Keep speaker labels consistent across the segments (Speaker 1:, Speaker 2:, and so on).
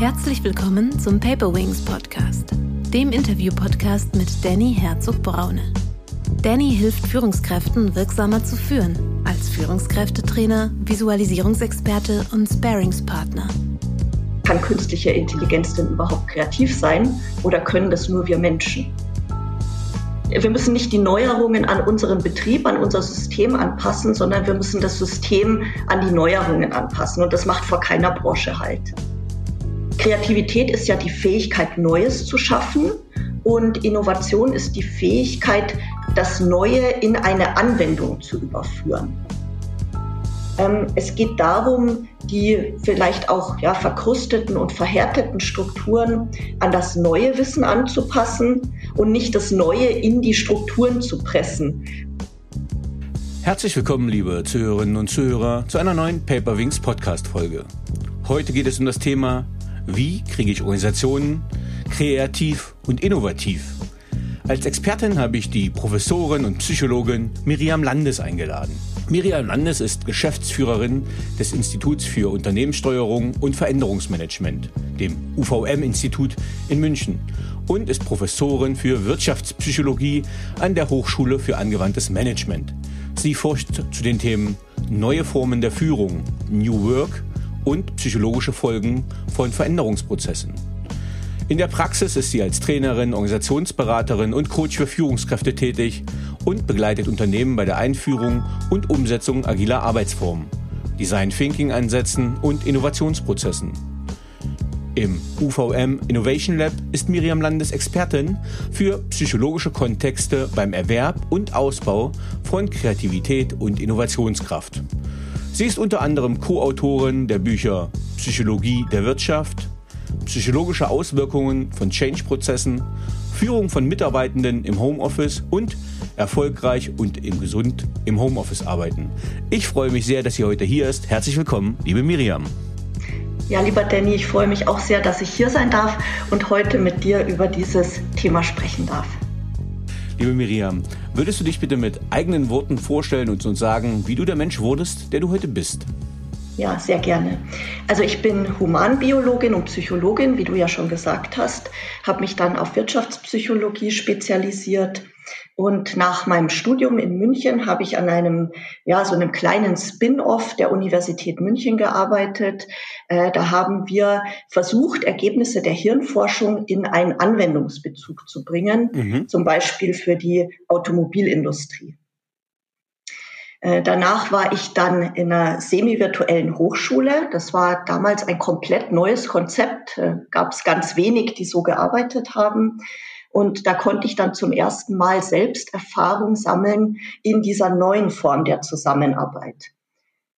Speaker 1: Herzlich willkommen zum Paper Wings Podcast, dem Interview-Podcast mit Danny Herzog-Braune. Danny hilft Führungskräften wirksamer zu führen, als Führungskräftetrainer, Visualisierungsexperte und Sparingspartner.
Speaker 2: Kann künstliche Intelligenz denn überhaupt kreativ sein oder können das nur wir Menschen? Wir müssen nicht die Neuerungen an unseren Betrieb, an unser System anpassen, sondern wir müssen das System an die Neuerungen anpassen. Und das macht vor keiner Branche halt. Kreativität ist ja die Fähigkeit, Neues zu schaffen. Und Innovation ist die Fähigkeit, das Neue in eine Anwendung zu überführen. Ähm, es geht darum, die vielleicht auch ja, verkrusteten und verhärteten Strukturen an das neue Wissen anzupassen und nicht das Neue in die Strukturen zu pressen.
Speaker 3: Herzlich willkommen, liebe Zuhörerinnen und Zuhörer, zu einer neuen Paper Wings Podcast-Folge. Heute geht es um das Thema, wie kriege ich Organisationen kreativ und innovativ? Als Expertin habe ich die Professorin und Psychologin Miriam Landes eingeladen. Miriam Landes ist Geschäftsführerin des Instituts für Unternehmenssteuerung und Veränderungsmanagement, dem UVM-Institut in München, und ist Professorin für Wirtschaftspsychologie an der Hochschule für angewandtes Management. Sie forscht zu den Themen neue Formen der Führung, New Work und psychologische Folgen von Veränderungsprozessen. In der Praxis ist sie als Trainerin, Organisationsberaterin und Coach für Führungskräfte tätig und begleitet Unternehmen bei der Einführung und Umsetzung agiler Arbeitsformen, Design Thinking Ansätzen und Innovationsprozessen. Im UVM Innovation Lab ist Miriam Landes Expertin für psychologische Kontexte beim Erwerb und Ausbau von Kreativität und Innovationskraft. Sie ist unter anderem Co-Autorin der Bücher Psychologie der Wirtschaft, psychologische Auswirkungen von Change-Prozessen, Führung von Mitarbeitenden im Homeoffice und erfolgreich und im gesund im Homeoffice arbeiten. Ich freue mich sehr, dass sie heute hier ist. Herzlich willkommen, liebe Miriam.
Speaker 2: Ja, lieber Danny, ich freue mich auch sehr, dass ich hier sein darf und heute mit dir über dieses Thema sprechen darf.
Speaker 3: Liebe Miriam, würdest du dich bitte mit eigenen Worten vorstellen und uns sagen, wie du der Mensch wurdest, der du heute bist?
Speaker 2: Ja, sehr gerne. Also ich bin Humanbiologin und Psychologin, wie du ja schon gesagt hast, habe mich dann auf Wirtschaftspsychologie spezialisiert und nach meinem Studium in München habe ich an einem, ja, so einem kleinen Spin-off der Universität München gearbeitet. Äh, da haben wir versucht, Ergebnisse der Hirnforschung in einen Anwendungsbezug zu bringen, mhm. zum Beispiel für die Automobilindustrie. Äh, danach war ich dann in einer semi-virtuellen Hochschule. Das war damals ein komplett neues Konzept. Äh, Gab es ganz wenig, die so gearbeitet haben. Und da konnte ich dann zum ersten Mal selbst Erfahrung sammeln in dieser neuen Form der Zusammenarbeit.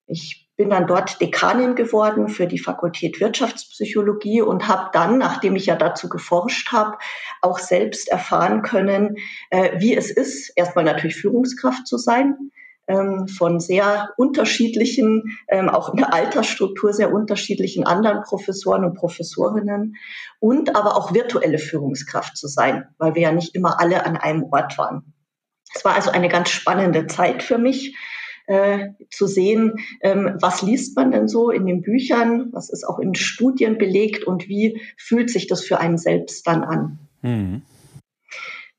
Speaker 2: Ich bin dann dort Dekanin geworden für die Fakultät Wirtschaftspsychologie und habe dann, nachdem ich ja dazu geforscht habe, auch selbst erfahren können, äh, wie es ist, erstmal natürlich Führungskraft zu sein, von sehr unterschiedlichen, ähm, auch in der Altersstruktur sehr unterschiedlichen anderen Professoren und Professorinnen und aber auch virtuelle Führungskraft zu sein, weil wir ja nicht immer alle an einem Ort waren. Es war also eine ganz spannende Zeit für mich. Äh, zu sehen, ähm, was liest man denn so in den Büchern, was ist auch in Studien belegt und wie fühlt sich das für einen selbst dann an. Mhm.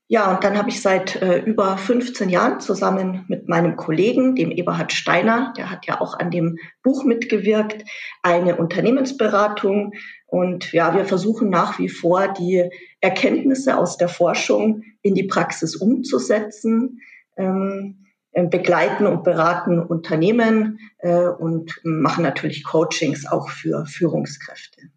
Speaker 2: Ja, und dann habe ich seit äh, über 15 Jahren zusammen mit meinem Kollegen, dem Eberhard Steiner, der hat ja auch an dem Buch mitgewirkt, eine Unternehmensberatung. Und ja, wir versuchen nach wie vor, die Erkenntnisse aus der Forschung in die Praxis umzusetzen. Ähm, äh, begleiten und beraten Unternehmen äh, und machen natürlich Coachings auch für Führungskräfte.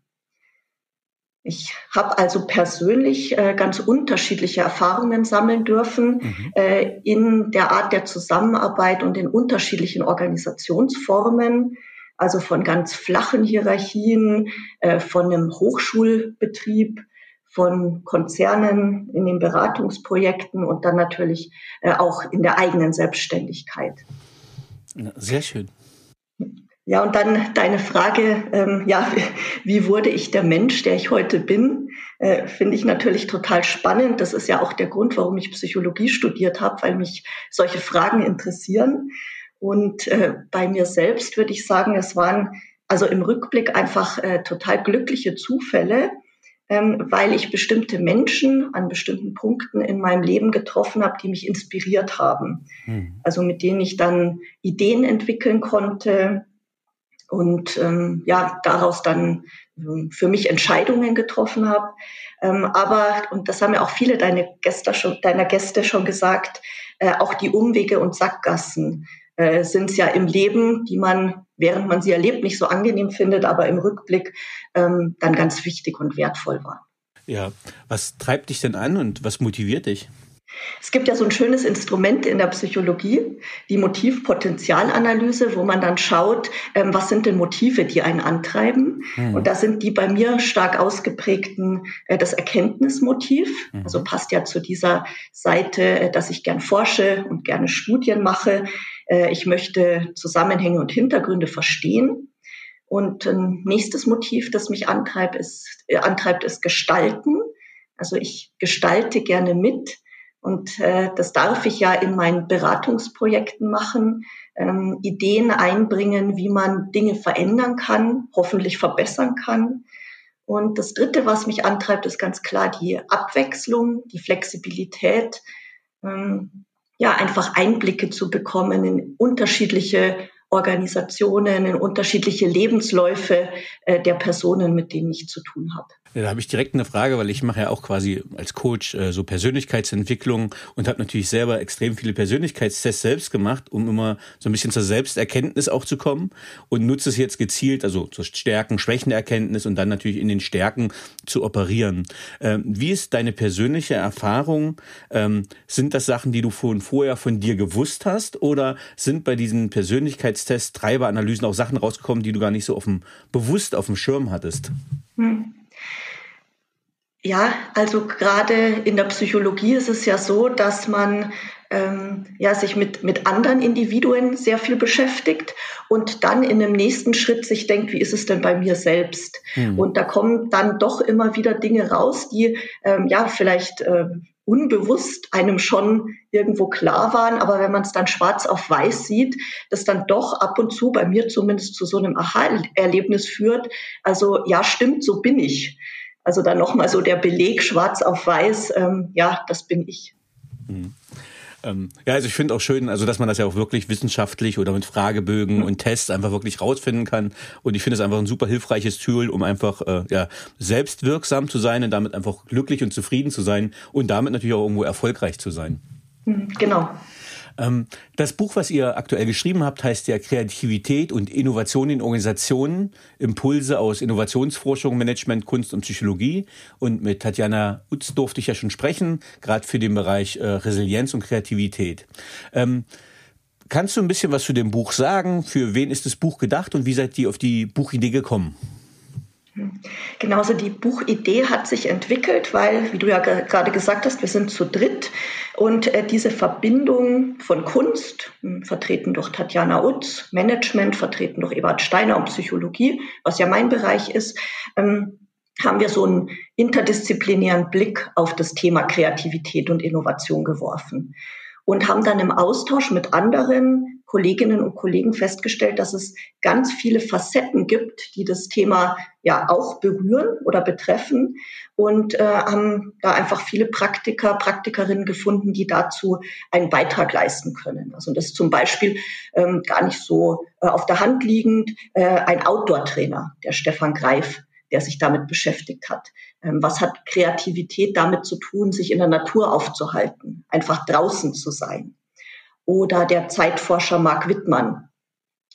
Speaker 2: Ich habe also persönlich äh, ganz unterschiedliche Erfahrungen sammeln dürfen mhm. äh, in der Art der Zusammenarbeit und in unterschiedlichen Organisationsformen, also von ganz flachen Hierarchien, äh, von einem Hochschulbetrieb, von Konzernen in den Beratungsprojekten und dann natürlich äh, auch in der eigenen Selbstständigkeit.
Speaker 3: Sehr schön.
Speaker 2: Ja, und dann deine Frage, ähm, ja, wie wurde ich der Mensch, der ich heute bin, äh, finde ich natürlich total spannend. Das ist ja auch der Grund, warum ich Psychologie studiert habe, weil mich solche Fragen interessieren. Und äh, bei mir selbst würde ich sagen, es waren also im Rückblick einfach äh, total glückliche Zufälle, ähm, weil ich bestimmte Menschen an bestimmten Punkten in meinem Leben getroffen habe, die mich inspiriert haben. Mhm. Also mit denen ich dann Ideen entwickeln konnte und ähm, ja daraus dann ähm, für mich Entscheidungen getroffen habe. Ähm, aber, und das haben ja auch viele deine Gäste schon, deiner Gäste schon gesagt, äh, auch die Umwege und Sackgassen äh, sind ja im Leben, die man, während man sie erlebt, nicht so angenehm findet, aber im Rückblick ähm, dann ganz wichtig und wertvoll waren.
Speaker 3: Ja, was treibt dich denn an und was motiviert dich?
Speaker 2: Es gibt ja so ein schönes Instrument in der Psychologie, die Motivpotenzialanalyse, wo man dann schaut, ähm, was sind denn Motive, die einen antreiben. Mhm. Und da sind die bei mir stark ausgeprägten äh, das Erkenntnismotiv. Mhm. Also passt ja zu dieser Seite, äh, dass ich gern forsche und gerne Studien mache. Äh, ich möchte Zusammenhänge und Hintergründe verstehen. Und ein nächstes Motiv, das mich antreibt, ist, antreibt, ist Gestalten. Also ich gestalte gerne mit. Und äh, das darf ich ja in meinen Beratungsprojekten machen, ähm, Ideen einbringen, wie man Dinge verändern kann, hoffentlich verbessern kann. Und das Dritte, was mich antreibt, ist ganz klar die Abwechslung, die Flexibilität, ähm, ja einfach Einblicke zu bekommen in unterschiedliche Organisationen, in unterschiedliche Lebensläufe äh, der Personen, mit denen ich zu tun habe.
Speaker 3: Ja, da habe ich direkt eine Frage, weil ich mache ja auch quasi als Coach äh, so Persönlichkeitsentwicklung und habe natürlich selber extrem viele Persönlichkeitstests selbst gemacht, um immer so ein bisschen zur Selbsterkenntnis auch zu kommen und nutze es jetzt gezielt, also zur Stärken, Schwächenerkenntnis und dann natürlich in den Stärken zu operieren. Ähm, wie ist deine persönliche Erfahrung? Ähm, sind das Sachen, die du von vorher von dir gewusst hast oder sind bei diesen Persönlichkeitstests, Treiberanalysen auch Sachen rausgekommen, die du gar nicht so auf bewusst auf dem Schirm hattest? Hm.
Speaker 2: Ja, also gerade in der Psychologie ist es ja so, dass man ähm, ja, sich mit, mit anderen Individuen sehr viel beschäftigt und dann in dem nächsten Schritt sich denkt, wie ist es denn bei mir selbst? Mhm. Und da kommen dann doch immer wieder Dinge raus, die ähm, ja vielleicht äh, unbewusst einem schon irgendwo klar waren, aber wenn man es dann schwarz auf weiß sieht, das dann doch ab und zu bei mir zumindest zu so einem Aha-Erlebnis führt. Also ja, stimmt, so bin ich. Also dann nochmal so der Beleg schwarz auf weiß, ähm, ja, das bin ich.
Speaker 3: Mhm. Ähm, ja, also ich finde auch schön, also dass man das ja auch wirklich wissenschaftlich oder mit Fragebögen mhm. und Tests einfach wirklich rausfinden kann. Und ich finde es einfach ein super hilfreiches Tool, um einfach äh, ja selbstwirksam zu sein und damit einfach glücklich und zufrieden zu sein und damit natürlich auch irgendwo erfolgreich zu sein.
Speaker 2: Mhm, genau.
Speaker 3: Ähm, das Buch, was ihr aktuell geschrieben habt, heißt ja Kreativität und Innovation in Organisationen, Impulse aus Innovationsforschung, Management, Kunst und Psychologie. Und mit Tatjana Utz durfte ich ja schon sprechen, gerade für den Bereich äh, Resilienz und Kreativität. Ähm, kannst du ein bisschen was zu dem Buch sagen? Für wen ist das Buch gedacht und wie seid ihr auf die Buchidee gekommen?
Speaker 2: Genauso die Buchidee hat sich entwickelt, weil, wie du ja gerade gesagt hast, wir sind zu dritt und äh, diese Verbindung von Kunst, hm, vertreten durch Tatjana Utz, Management, vertreten durch Ebert Steiner und Psychologie, was ja mein Bereich ist, ähm, haben wir so einen interdisziplinären Blick auf das Thema Kreativität und Innovation geworfen und haben dann im Austausch mit anderen Kolleginnen und Kollegen festgestellt, dass es ganz viele Facetten gibt, die das Thema ja auch berühren oder betreffen und äh, haben da einfach viele Praktiker, Praktikerinnen gefunden, die dazu einen Beitrag leisten können. Also das ist zum Beispiel ähm, gar nicht so äh, auf der Hand liegend äh, ein Outdoor-Trainer, der Stefan Greif, der sich damit beschäftigt hat. Ähm, was hat Kreativität damit zu tun, sich in der Natur aufzuhalten, einfach draußen zu sein? Oder der Zeitforscher Mark Wittmann.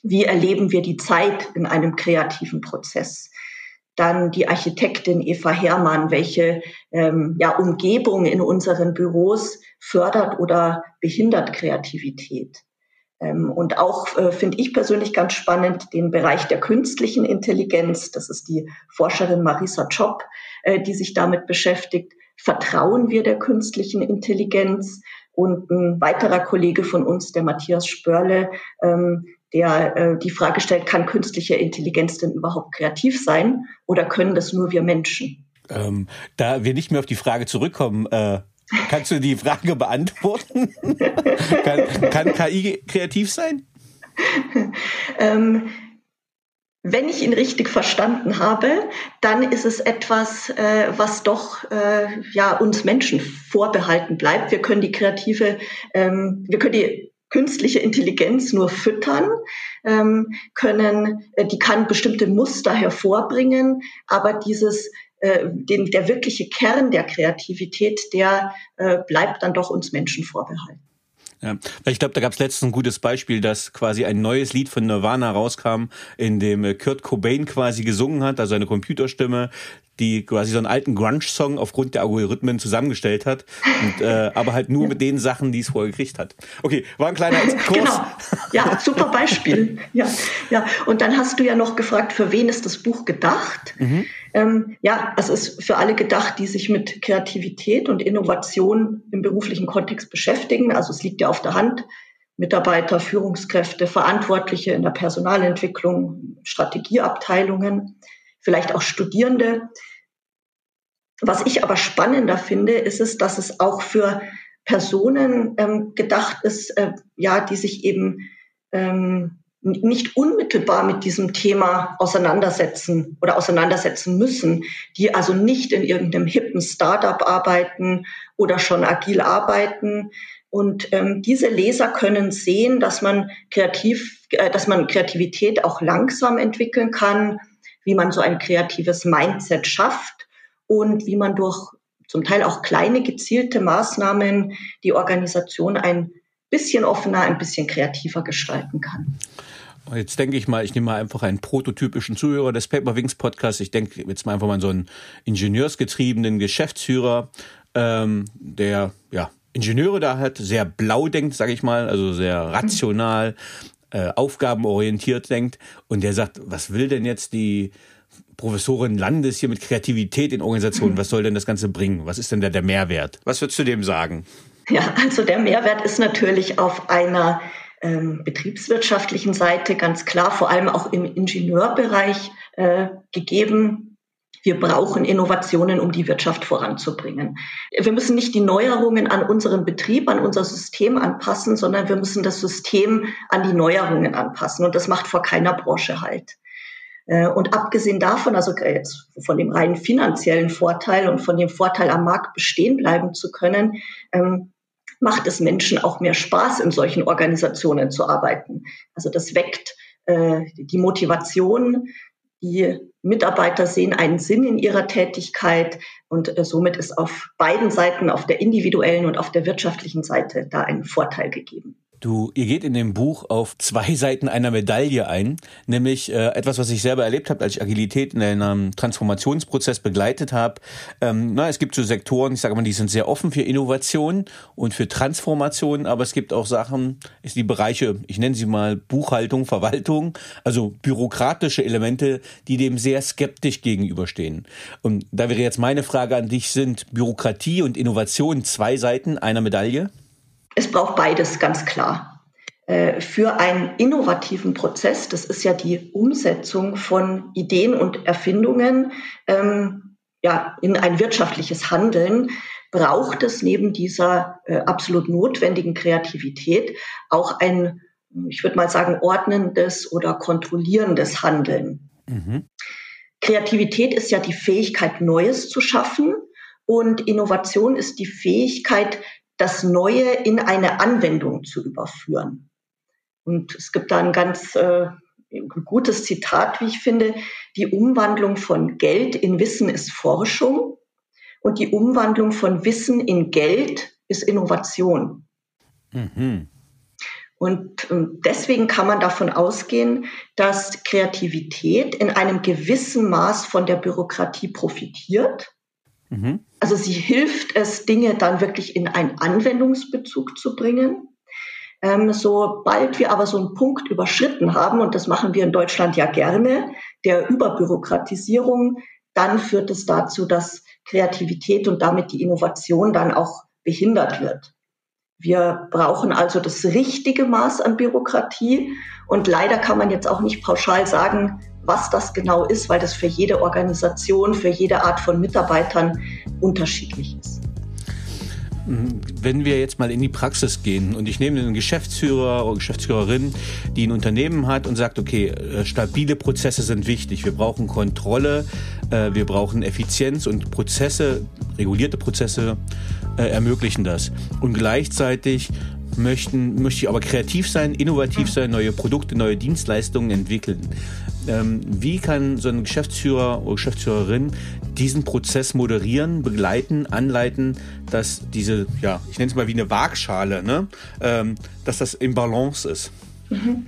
Speaker 2: Wie erleben wir die Zeit in einem kreativen Prozess? Dann die Architektin Eva Herrmann, welche ähm, ja, Umgebung in unseren Büros fördert oder behindert Kreativität. Ähm, und auch äh, finde ich persönlich ganz spannend den Bereich der künstlichen Intelligenz. Das ist die Forscherin Marisa Chopp, äh, die sich damit beschäftigt. Vertrauen wir der künstlichen Intelligenz? Und ein weiterer Kollege von uns, der Matthias Spörle, ähm, der äh, die Frage stellt, kann künstliche Intelligenz denn überhaupt kreativ sein oder können das nur wir Menschen?
Speaker 3: Ähm, da wir nicht mehr auf die Frage zurückkommen, äh, kannst du die Frage beantworten? kann, kann KI kreativ sein?
Speaker 2: ähm, Wenn ich ihn richtig verstanden habe, dann ist es etwas, äh, was doch äh, ja uns Menschen vorbehalten bleibt. Wir können die kreative, ähm, wir können die künstliche Intelligenz nur füttern, ähm, können, äh, die kann bestimmte Muster hervorbringen, aber dieses äh, den, der wirkliche Kern der Kreativität, der äh, bleibt dann doch uns Menschen vorbehalten.
Speaker 3: Ja, ich glaube, da gab es letztens ein gutes Beispiel, dass quasi ein neues Lied von Nirvana rauskam, in dem äh, Kurt Cobain quasi gesungen hat, also eine Computerstimme, die quasi so einen alten Grunge-Song aufgrund der Algorithmen zusammengestellt hat, und, äh, aber halt nur mit den Sachen, die es vorher gekriegt hat. Okay, war ein kleiner Exkurs.
Speaker 2: genau. Ja, super Beispiel. ja, ja. Und dann hast du ja noch gefragt, für wen ist das Buch gedacht? Mhm. Ähm, ja, es ist für alle gedacht, die sich mit Kreativität und Innovation im beruflichen Kontext beschäftigen. Also es liegt ja auf der Hand. Mitarbeiter, Führungskräfte, Verantwortliche in der Personalentwicklung, Strategieabteilungen, vielleicht auch Studierende. Was ich aber spannender finde, ist es, dass es auch für Personen ähm, gedacht ist, äh, ja, die sich eben ähm, nicht unmittelbar mit diesem Thema auseinandersetzen oder auseinandersetzen müssen, die also nicht in irgendeinem hippen Startup arbeiten oder schon agil arbeiten. Und ähm, diese Leser können sehen, dass man kreativ, äh, dass man Kreativität auch langsam entwickeln kann, wie man so ein kreatives Mindset schafft und wie man durch zum Teil auch kleine gezielte Maßnahmen die Organisation ein bisschen offener, ein bisschen kreativer gestalten kann.
Speaker 3: Jetzt denke ich mal, ich nehme mal einfach einen prototypischen Zuhörer des Paper Wings Podcasts. Ich denke jetzt mal einfach mal so einen ingenieursgetriebenen Geschäftsführer, ähm, der ja Ingenieure da hat, sehr blau denkt, sage ich mal, also sehr rational, äh, aufgabenorientiert denkt und der sagt, was will denn jetzt die Professorin Landes hier mit Kreativität in Organisationen? Was soll denn das Ganze bringen? Was ist denn da der Mehrwert? Was würdest du dem sagen?
Speaker 2: Ja, also der Mehrwert ist natürlich auf einer ähm, betriebswirtschaftlichen Seite ganz klar, vor allem auch im Ingenieurbereich äh, gegeben. Wir brauchen Innovationen, um die Wirtschaft voranzubringen. Wir müssen nicht die Neuerungen an unseren Betrieb, an unser System anpassen, sondern wir müssen das System an die Neuerungen anpassen. Und das macht vor keiner Branche halt. Äh, und abgesehen davon, also jetzt von dem rein finanziellen Vorteil und von dem Vorteil am Markt bestehen bleiben zu können, ähm, macht es Menschen auch mehr Spaß, in solchen Organisationen zu arbeiten. Also das weckt äh, die Motivation, die Mitarbeiter sehen einen Sinn in ihrer Tätigkeit und äh, somit ist auf beiden Seiten, auf der individuellen und auf der wirtschaftlichen Seite, da ein Vorteil gegeben.
Speaker 3: Du, ihr geht in dem Buch auf zwei Seiten einer Medaille ein, nämlich äh, etwas, was ich selber erlebt habe, als ich Agilität in einem Transformationsprozess begleitet habe. Ähm, na, es gibt so Sektoren, ich sage mal, die sind sehr offen für Innovation und für Transformation, aber es gibt auch Sachen, ist die Bereiche, ich nenne sie mal Buchhaltung, Verwaltung, also bürokratische Elemente, die dem sehr skeptisch gegenüberstehen. Und da wäre jetzt meine Frage an dich, sind Bürokratie und Innovation zwei Seiten einer Medaille?
Speaker 2: Es braucht beides ganz klar. Äh, für einen innovativen Prozess, das ist ja die Umsetzung von Ideen und Erfindungen ähm, ja, in ein wirtschaftliches Handeln, braucht es neben dieser äh, absolut notwendigen Kreativität auch ein, ich würde mal sagen, ordnendes oder kontrollierendes Handeln. Mhm. Kreativität ist ja die Fähigkeit, Neues zu schaffen und Innovation ist die Fähigkeit, das Neue in eine Anwendung zu überführen. Und es gibt da ein ganz äh, gutes Zitat, wie ich finde. Die Umwandlung von Geld in Wissen ist Forschung und die Umwandlung von Wissen in Geld ist Innovation. Mhm. Und ähm, deswegen kann man davon ausgehen, dass Kreativität in einem gewissen Maß von der Bürokratie profitiert Mhm. Also sie hilft es, Dinge dann wirklich in einen Anwendungsbezug zu bringen. Ähm, sobald wir aber so einen Punkt überschritten haben, und das machen wir in Deutschland ja gerne, der Überbürokratisierung, dann führt es dazu, dass Kreativität und damit die Innovation dann auch behindert wird. Wir brauchen also das richtige Maß an Bürokratie und leider kann man jetzt auch nicht pauschal sagen, was das genau ist, weil das für jede Organisation, für jede Art von Mitarbeitern unterschiedlich ist.
Speaker 3: Wenn wir jetzt mal in die Praxis gehen und ich nehme einen Geschäftsführer oder Geschäftsführerin, die ein Unternehmen hat und sagt, okay, äh, stabile Prozesse sind wichtig, wir brauchen Kontrolle, äh, wir brauchen Effizienz und Prozesse, regulierte Prozesse äh, ermöglichen das. Und gleichzeitig möchten, möchte ich aber kreativ sein, innovativ sein, neue Produkte, neue Dienstleistungen entwickeln. Ähm, wie kann so ein Geschäftsführer oder Geschäftsführerin diesen Prozess moderieren, begleiten, anleiten, dass diese, ja, ich nenne es mal wie eine Waagschale, ne? Ähm, dass das im Balance ist?
Speaker 2: Mhm.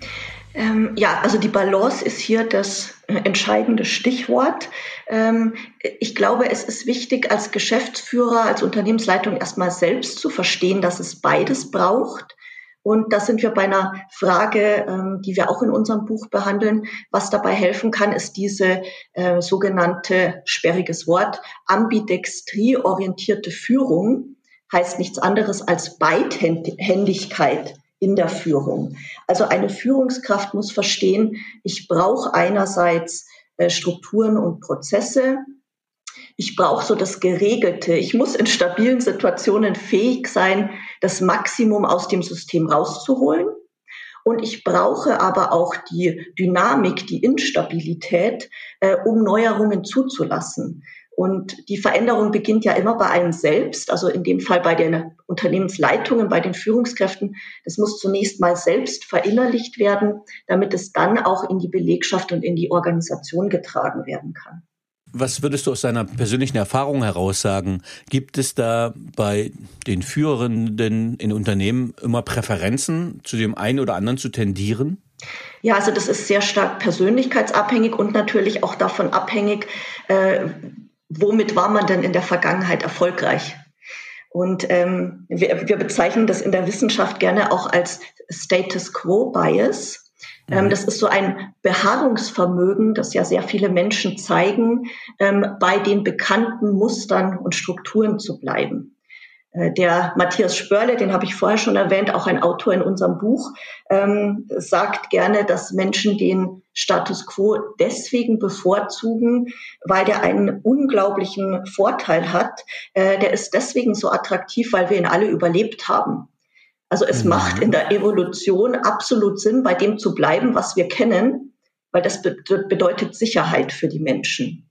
Speaker 2: Ähm, ja, also die Balance ist hier das entscheidende Stichwort. Ähm, ich glaube, es ist wichtig, als Geschäftsführer, als Unternehmensleitung erstmal selbst zu verstehen, dass es beides braucht. Und da sind wir bei einer Frage, ähm, die wir auch in unserem Buch behandeln. Was dabei helfen kann, ist diese äh, sogenannte, sperriges Wort, ambidextrie-orientierte Führung. Heißt nichts anderes als Beidhändigkeit in der Führung. Also eine Führungskraft muss verstehen, ich brauche einerseits äh, Strukturen und Prozesse. Ich brauche so das Geregelte. Ich muss in stabilen Situationen fähig sein, das Maximum aus dem System rauszuholen. Und ich brauche aber auch die Dynamik, die Instabilität, äh, um Neuerungen zuzulassen. Und die Veränderung beginnt ja immer bei einem selbst, also in dem Fall bei den Unternehmensleitungen, bei den Führungskräften. Das muss zunächst mal selbst verinnerlicht werden, damit es dann auch in die Belegschaft und in die Organisation getragen werden kann.
Speaker 3: Was würdest du aus deiner persönlichen Erfahrung heraus sagen? Gibt es da bei den Führenden in Unternehmen immer Präferenzen, zu dem einen oder anderen zu tendieren?
Speaker 2: Ja, also das ist sehr stark persönlichkeitsabhängig und natürlich auch davon abhängig, äh, womit war man denn in der Vergangenheit erfolgreich? Und ähm, wir, wir bezeichnen das in der Wissenschaft gerne auch als Status Quo Bias. Ähm, mhm. das ist so ein Beharrungsvermögen, das ja sehr viele Menschen zeigen, ähm, bei den bekannten Mustern und Strukturen zu bleiben. Äh, der Matthias Spörle, den habe ich vorher schon erwähnt, auch ein Autor in unserem Buch, ähm, sagt gerne, dass Menschen den Status quo deswegen bevorzugen, weil der einen unglaublichen Vorteil hat. Äh, der ist deswegen so attraktiv, weil wir ihn alle überlebt haben. Also es mhm. macht in der Evolution absolut Sinn, bei dem zu bleiben, was wir kennen, weil das be bedeutet Sicherheit für die Menschen.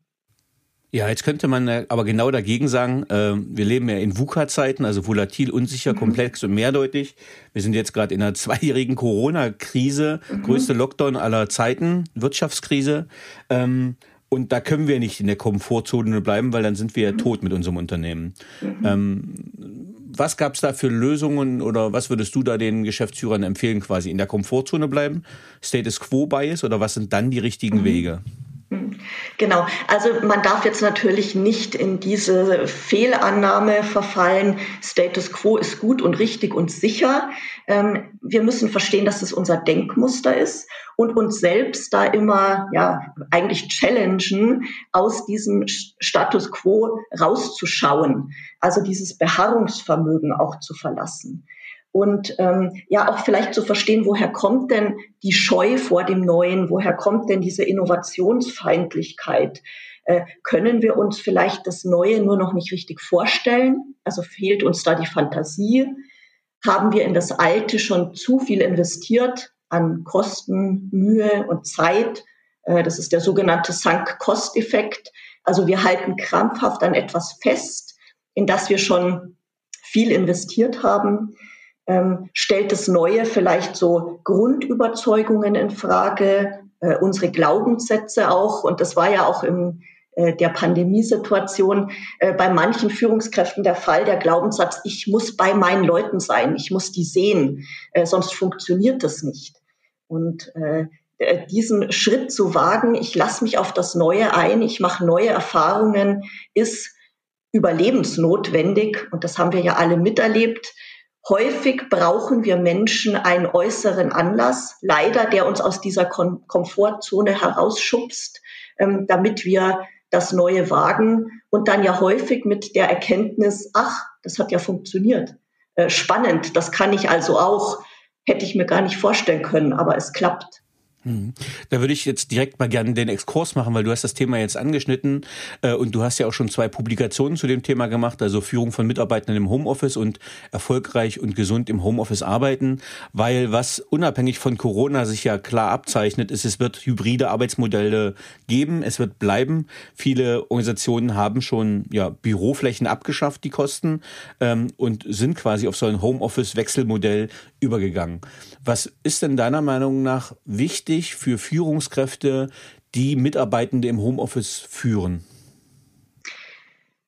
Speaker 3: Ja, jetzt könnte man aber genau dagegen sagen, äh, wir leben ja in VUCA-Zeiten, also volatil, unsicher, mhm. komplex und mehrdeutig. Wir sind jetzt gerade in einer zweijährigen Corona-Krise, mhm. größte Lockdown aller Zeiten, Wirtschaftskrise. Ähm, und da können wir nicht in der Komfortzone bleiben, weil dann sind wir ja mhm. tot mit unserem Unternehmen. Mhm. Ähm, was gab es da für Lösungen oder was würdest du da den Geschäftsführern empfehlen, quasi in der Komfortzone bleiben, Status Quo Bias oder was sind dann die richtigen mhm. Wege?
Speaker 2: Genau, also man darf jetzt natürlich nicht in diese Fehlannahme verfallen, Status quo ist gut und richtig und sicher. Ähm, wir müssen verstehen, dass es unser Denkmuster ist und uns selbst da immer, ja, eigentlich challengen, aus diesem Status quo rauszuschauen, also dieses Beharrungsvermögen auch zu verlassen und ähm, ja auch vielleicht zu verstehen, woher kommt denn die Scheu vor dem Neuen, woher kommt denn diese Innovationsfeindlichkeit? Äh, können wir uns vielleicht das Neue nur noch nicht richtig vorstellen? Also fehlt uns da die Fantasie? Haben wir in das Alte schon zu viel investiert an Kosten, Mühe und Zeit? Äh, das ist der sogenannte Sunk-Cost-Effekt. Also wir halten krampfhaft an etwas fest, in das wir schon viel investiert haben ähm, stellt das Neue vielleicht so Grundüberzeugungen in Frage, äh, unsere Glaubenssätze auch. Und das war ja auch in äh, der Pandemiesituation äh, bei manchen Führungskräften der Fall, der Glaubenssatz, ich muss bei meinen Leuten sein, ich muss die sehen, äh, sonst funktioniert das nicht. Und äh, diesen Schritt zu wagen, ich lasse mich auf das Neue ein, ich mache neue Erfahrungen, ist überlebensnotwendig. Und das haben wir ja alle miterlebt. Häufig brauchen wir Menschen einen äußeren Anlass, leider, der uns aus dieser Kom Komfortzone herausschubst, ähm, damit wir das Neue wagen und dann ja häufig mit der Erkenntnis, ach, das hat ja funktioniert. Äh, spannend, das kann ich also auch, hätte ich mir gar nicht vorstellen können, aber es klappt.
Speaker 3: Hm. Da würde ich jetzt direkt mal gerne den Exkurs machen, weil du hast das Thema jetzt angeschnitten äh, und du hast ja auch schon zwei Publikationen zu dem Thema gemacht, also Führung von Mitarbeitern im Homeoffice und erfolgreich und gesund im Homeoffice arbeiten, weil was unabhängig von Corona sich ja klar abzeichnet, ist, es wird hybride Arbeitsmodelle geben, es wird bleiben. Viele Organisationen haben schon ja Büroflächen abgeschafft, die Kosten ähm, und sind quasi auf so ein Homeoffice-Wechselmodell übergegangen. Was ist denn deiner Meinung nach wichtig? wichtig für Führungskräfte, die Mitarbeitende im Homeoffice führen?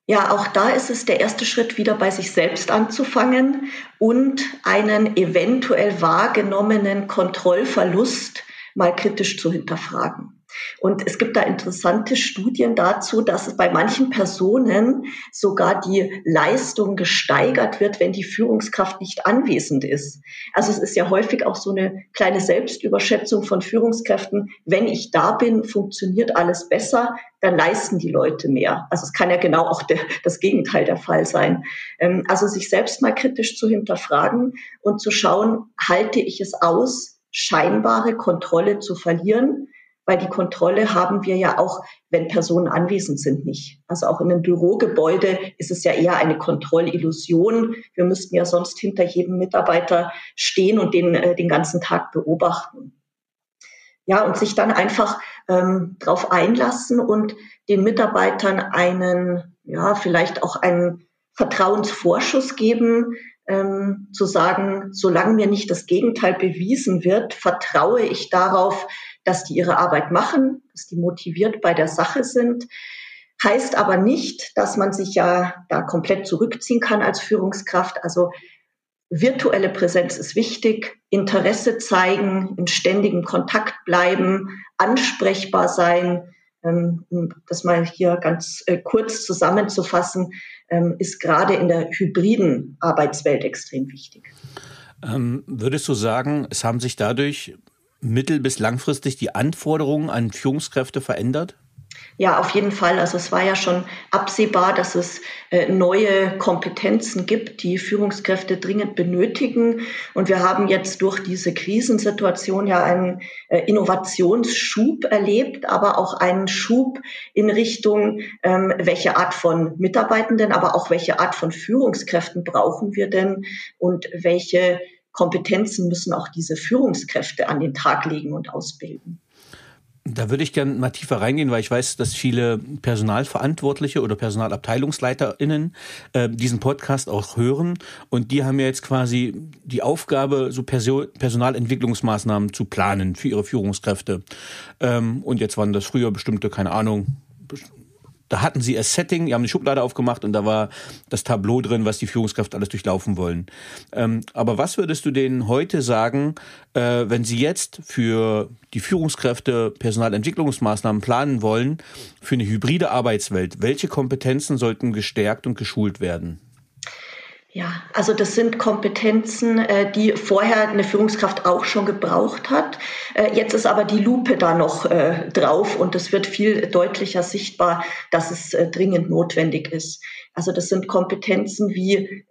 Speaker 2: Ja, auch da ist es der erste Schritt, wieder bei sich selbst anzufangen und einen eventuell wahrgenommenen Kontrollverlust mal kritisch zu hinterfragen. Und es gibt da interessante Studien dazu, dass es bei manchen Personen sogar die Leistung gesteigert wird, wenn die Führungskraft nicht anwesend ist. Also es ist ja häufig auch so eine kleine Selbstüberschätzung von Führungskräften. Wenn ich da bin, funktioniert alles besser, dann leisten die Leute mehr. Also es kann ja genau auch der, das Gegenteil der Fall sein. Ähm, also sich selbst mal kritisch zu hinterfragen und zu schauen, halte ich es aus, scheinbare Kontrolle zu verlieren? Weil die Kontrolle haben wir ja auch, wenn Personen anwesend sind, nicht. Also auch in einem Bürogebäude ist es ja eher eine Kontrollillusion. Wir müssten ja sonst hinter jedem Mitarbeiter stehen und den, äh, den ganzen Tag beobachten. Ja, und sich dann einfach ähm, darauf einlassen und den Mitarbeitern einen, ja, vielleicht auch einen Vertrauensvorschuss geben, ähm, zu sagen, solange mir nicht das Gegenteil bewiesen wird, vertraue ich darauf, dass die ihre Arbeit machen, dass die motiviert bei der Sache sind. Heißt aber nicht, dass man sich ja da komplett zurückziehen kann als Führungskraft. Also virtuelle Präsenz ist wichtig, Interesse zeigen, in ständigem Kontakt bleiben, ansprechbar sein. Ähm, um das mal hier ganz äh, kurz zusammenzufassen, ähm, ist gerade in der hybriden Arbeitswelt extrem wichtig.
Speaker 3: Ähm, würdest du sagen, es haben sich dadurch mittel- bis langfristig die Anforderungen an Führungskräfte verändert?
Speaker 2: Ja, auf jeden Fall. Also es war ja schon absehbar, dass es äh, neue Kompetenzen gibt, die Führungskräfte dringend benötigen. Und wir haben jetzt durch diese Krisensituation ja einen äh, Innovationsschub erlebt, aber auch einen Schub in Richtung, ähm, welche Art von Mitarbeitenden, aber auch welche Art von Führungskräften brauchen wir denn und welche Kompetenzen müssen auch diese Führungskräfte an den Tag legen und ausbilden.
Speaker 3: Da würde ich gerne mal tiefer reingehen, weil ich weiß, dass viele Personalverantwortliche oder PersonalabteilungsleiterInnen äh, diesen Podcast auch hören. Und die haben ja jetzt quasi die Aufgabe, so Perso Personalentwicklungsmaßnahmen zu planen für ihre Führungskräfte. Ähm, und jetzt waren das früher bestimmte, keine Ahnung, da hatten sie das Setting, die haben die Schublade aufgemacht und da war das Tableau drin, was die Führungskraft alles durchlaufen wollen. Ähm, aber was würdest du denen heute sagen, äh, wenn sie jetzt für die Führungskräfte Personalentwicklungsmaßnahmen planen wollen, für eine hybride Arbeitswelt? Welche Kompetenzen sollten gestärkt und geschult werden?
Speaker 2: Ja, also das sind Kompetenzen, äh, die vorher eine Führungskraft auch schon gebraucht hat. Äh, jetzt ist aber die Lupe da noch äh, drauf und es wird viel deutlicher sichtbar, dass es dringend notwendig ist. Also das sind Kompetenzen wie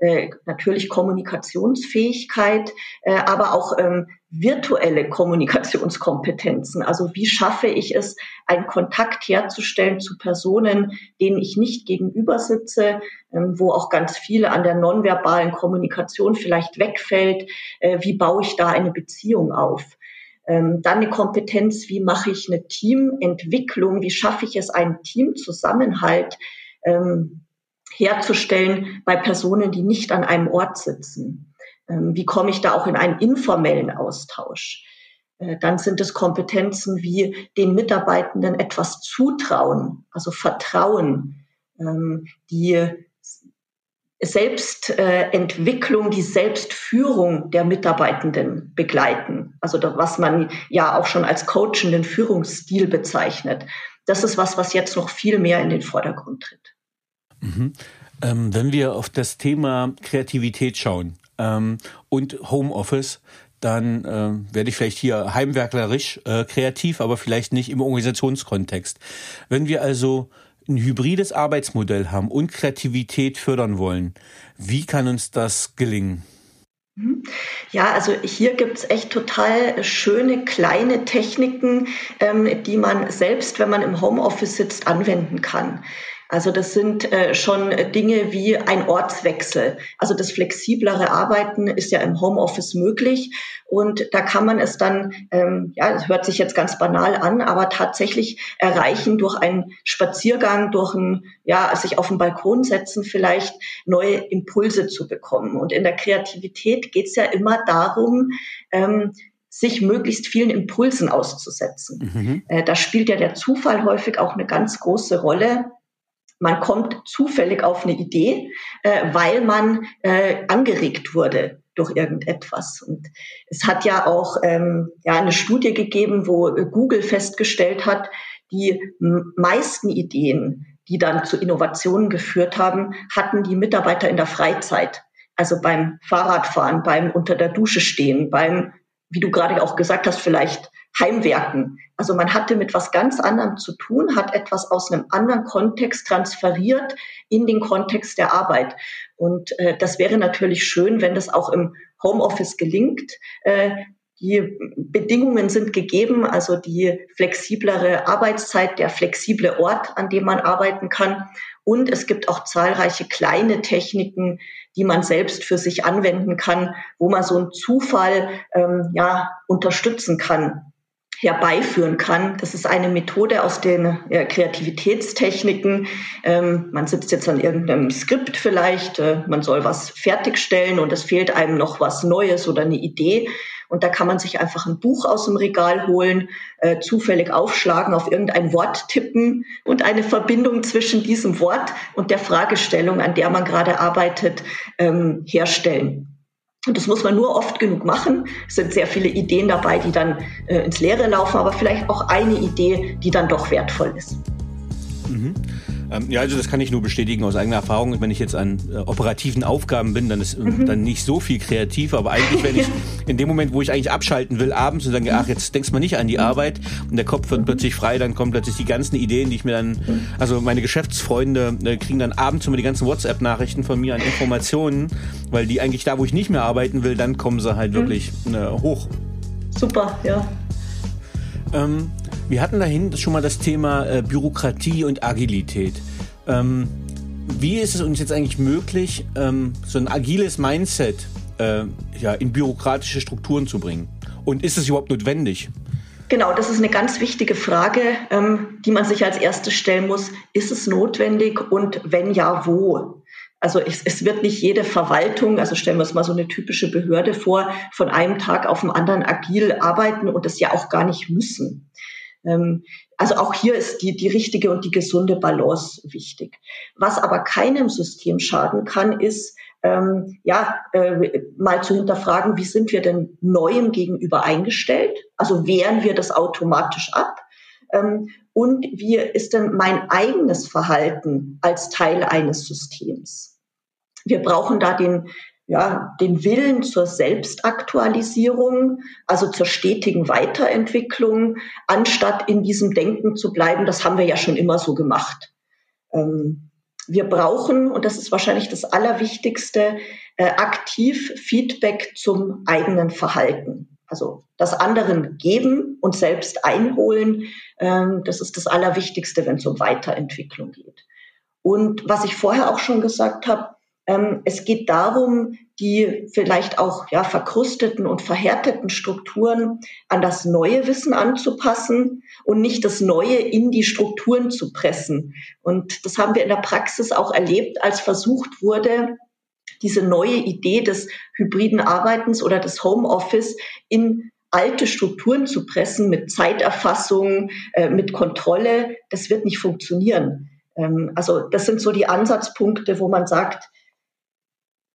Speaker 2: natürlich Kommunikationsfähigkeit, äh, aber auch ähm, virtuelle Kommunikationskompetenzen. Also wie schaffe ich es, einen Kontakt herzustellen zu Personen, denen ich nicht gegenüber sitze, ähm, wo auch ganz viel an der nonverbalen Kommunikation vielleicht wegfällt. Äh, wie baue ich da eine Beziehung auf? Ähm, dann eine Kompetenz, wie mache ich eine Teamentwicklung? Wie schaffe ich es, einen Teamzusammenhalt ähm, herzustellen bei Personen, die nicht an einem Ort sitzen? Ähm, wie komme ich da auch in einen informellen Austausch? Äh, dann sind es Kompetenzen wie den Mitarbeitenden etwas zutrauen, also Vertrauen, ähm, die Selbstentwicklung, die Selbstführung der Mitarbeitenden begleiten. Also was man ja auch schon als coachenden Führungsstil bezeichnet. Das ist was, was jetzt noch viel mehr in den Vordergrund tritt.
Speaker 3: Mhm. Ähm, wenn wir auf das Thema Kreativität schauen ähm, und Homeoffice, dann äh, werde ich vielleicht hier heimwerklerisch äh, kreativ, aber vielleicht nicht im Organisationskontext. Wenn wir also ein hybrides Arbeitsmodell haben und Kreativität fördern wollen, wie kann uns das gelingen?
Speaker 2: Mhm. Ja, also hier gibt's echt total schöne kleine Techniken, ähm, die man selbst, wenn man im Homeoffice sitzt, anwenden kann. Also das sind äh, schon Dinge wie ein Ortswechsel. Also das flexiblere Arbeiten ist ja im Homeoffice möglich und da kann man es dann, ähm, ja, das hört sich jetzt ganz banal an, aber tatsächlich erreichen durch einen Spaziergang, durch ein, ja, sich auf den Balkon setzen, vielleicht neue Impulse zu bekommen. Und in der Kreativität geht es ja immer darum, ähm, sich möglichst vielen Impulsen auszusetzen. Mhm. Äh, da spielt ja der Zufall häufig auch eine ganz große Rolle man kommt zufällig auf eine Idee, äh, weil man äh, angeregt wurde durch irgendetwas. Und es hat ja auch ähm, ja, eine Studie gegeben, wo Google festgestellt hat, die meisten Ideen, die dann zu Innovationen geführt haben, hatten die Mitarbeiter in der Freizeit. Also beim Fahrradfahren, beim unter der Dusche stehen, beim, wie du gerade auch gesagt hast, vielleicht Heimwerken. Also man hatte mit was ganz anderem zu tun, hat etwas aus einem anderen Kontext transferiert in den Kontext der Arbeit. Und äh, das wäre natürlich schön, wenn das auch im Homeoffice gelingt. Äh, die Bedingungen sind gegeben, also die flexiblere Arbeitszeit, der flexible Ort, an dem man arbeiten kann. Und es gibt auch zahlreiche kleine Techniken, die man selbst für sich anwenden kann, wo man so einen Zufall ähm, ja unterstützen kann herbeiführen kann. Das ist eine Methode aus den ja, Kreativitätstechniken. Ähm, man sitzt jetzt an irgendeinem Skript vielleicht, äh, man soll was fertigstellen und es fehlt einem noch was Neues oder eine Idee. Und da kann man sich einfach ein Buch aus dem Regal holen, äh, zufällig aufschlagen, auf irgendein Wort tippen und eine Verbindung zwischen diesem Wort und der Fragestellung, an der man gerade arbeitet, ähm, herstellen. Und das muss man nur oft genug machen. Es sind sehr viele Ideen dabei, die dann äh, ins Leere laufen, aber vielleicht auch eine Idee, die dann doch wertvoll ist.
Speaker 3: Mhm. Ähm, ja, also das kann ich nur bestätigen aus eigener Erfahrung. Wenn ich jetzt an äh, operativen Aufgaben bin, dann ist äh, mhm. dann nicht so viel kreativ. Aber eigentlich, wenn ich in dem Moment, wo ich eigentlich abschalten will, abends und sage, ach, jetzt denkst du mal nicht an die Arbeit und der Kopf wird plötzlich frei, dann kommen plötzlich die ganzen Ideen, die ich mir dann, also meine Geschäftsfreunde äh, kriegen dann abends immer die ganzen WhatsApp-Nachrichten von mir an Informationen, weil die eigentlich da, wo ich nicht mehr arbeiten will, dann kommen sie halt mhm. wirklich äh, hoch.
Speaker 2: Super, ja.
Speaker 3: Ähm, wir hatten dahin schon mal das Thema äh, Bürokratie und Agilität. Ähm, wie ist es uns jetzt eigentlich möglich, ähm, so ein agiles Mindset äh, ja, in bürokratische Strukturen zu bringen? Und ist es überhaupt notwendig?
Speaker 2: Genau, das ist eine ganz wichtige Frage, ähm, die man sich als erstes stellen muss. Ist es notwendig und wenn ja, wo? Also es, es, wird nicht jede Verwaltung, also stellen wir uns mal so eine typische Behörde vor, von einem Tag auf den anderen agil arbeiten und das ja auch gar nicht müssen. Ähm, also auch hier ist die, die richtige und die gesunde Balance wichtig. Was aber keinem System schaden kann, ist, ähm, ja, äh, mal zu hinterfragen, wie sind wir denn Neuem gegenüber eingestellt? Also wehren wir das automatisch ab? Ähm, und wie ist denn mein eigenes Verhalten als Teil eines Systems? Wir brauchen da den, ja, den Willen zur Selbstaktualisierung, also zur stetigen Weiterentwicklung, anstatt in diesem Denken zu bleiben, das haben wir ja schon immer so gemacht. Ähm, wir brauchen, und das ist wahrscheinlich das Allerwichtigste, äh, aktiv Feedback zum eigenen Verhalten. Also das anderen geben und selbst einholen, ähm, das ist das Allerwichtigste, wenn es um Weiterentwicklung geht. Und was ich vorher auch schon gesagt habe, es geht darum, die vielleicht auch ja, verkrusteten und verhärteten Strukturen an das neue Wissen anzupassen und nicht das Neue in die Strukturen zu pressen. Und das haben wir in der Praxis auch erlebt, als versucht wurde, diese neue Idee des hybriden Arbeitens oder des Homeoffice in alte Strukturen zu pressen mit Zeiterfassung, äh, mit Kontrolle. Das wird nicht funktionieren. Ähm, also das sind so die Ansatzpunkte, wo man sagt,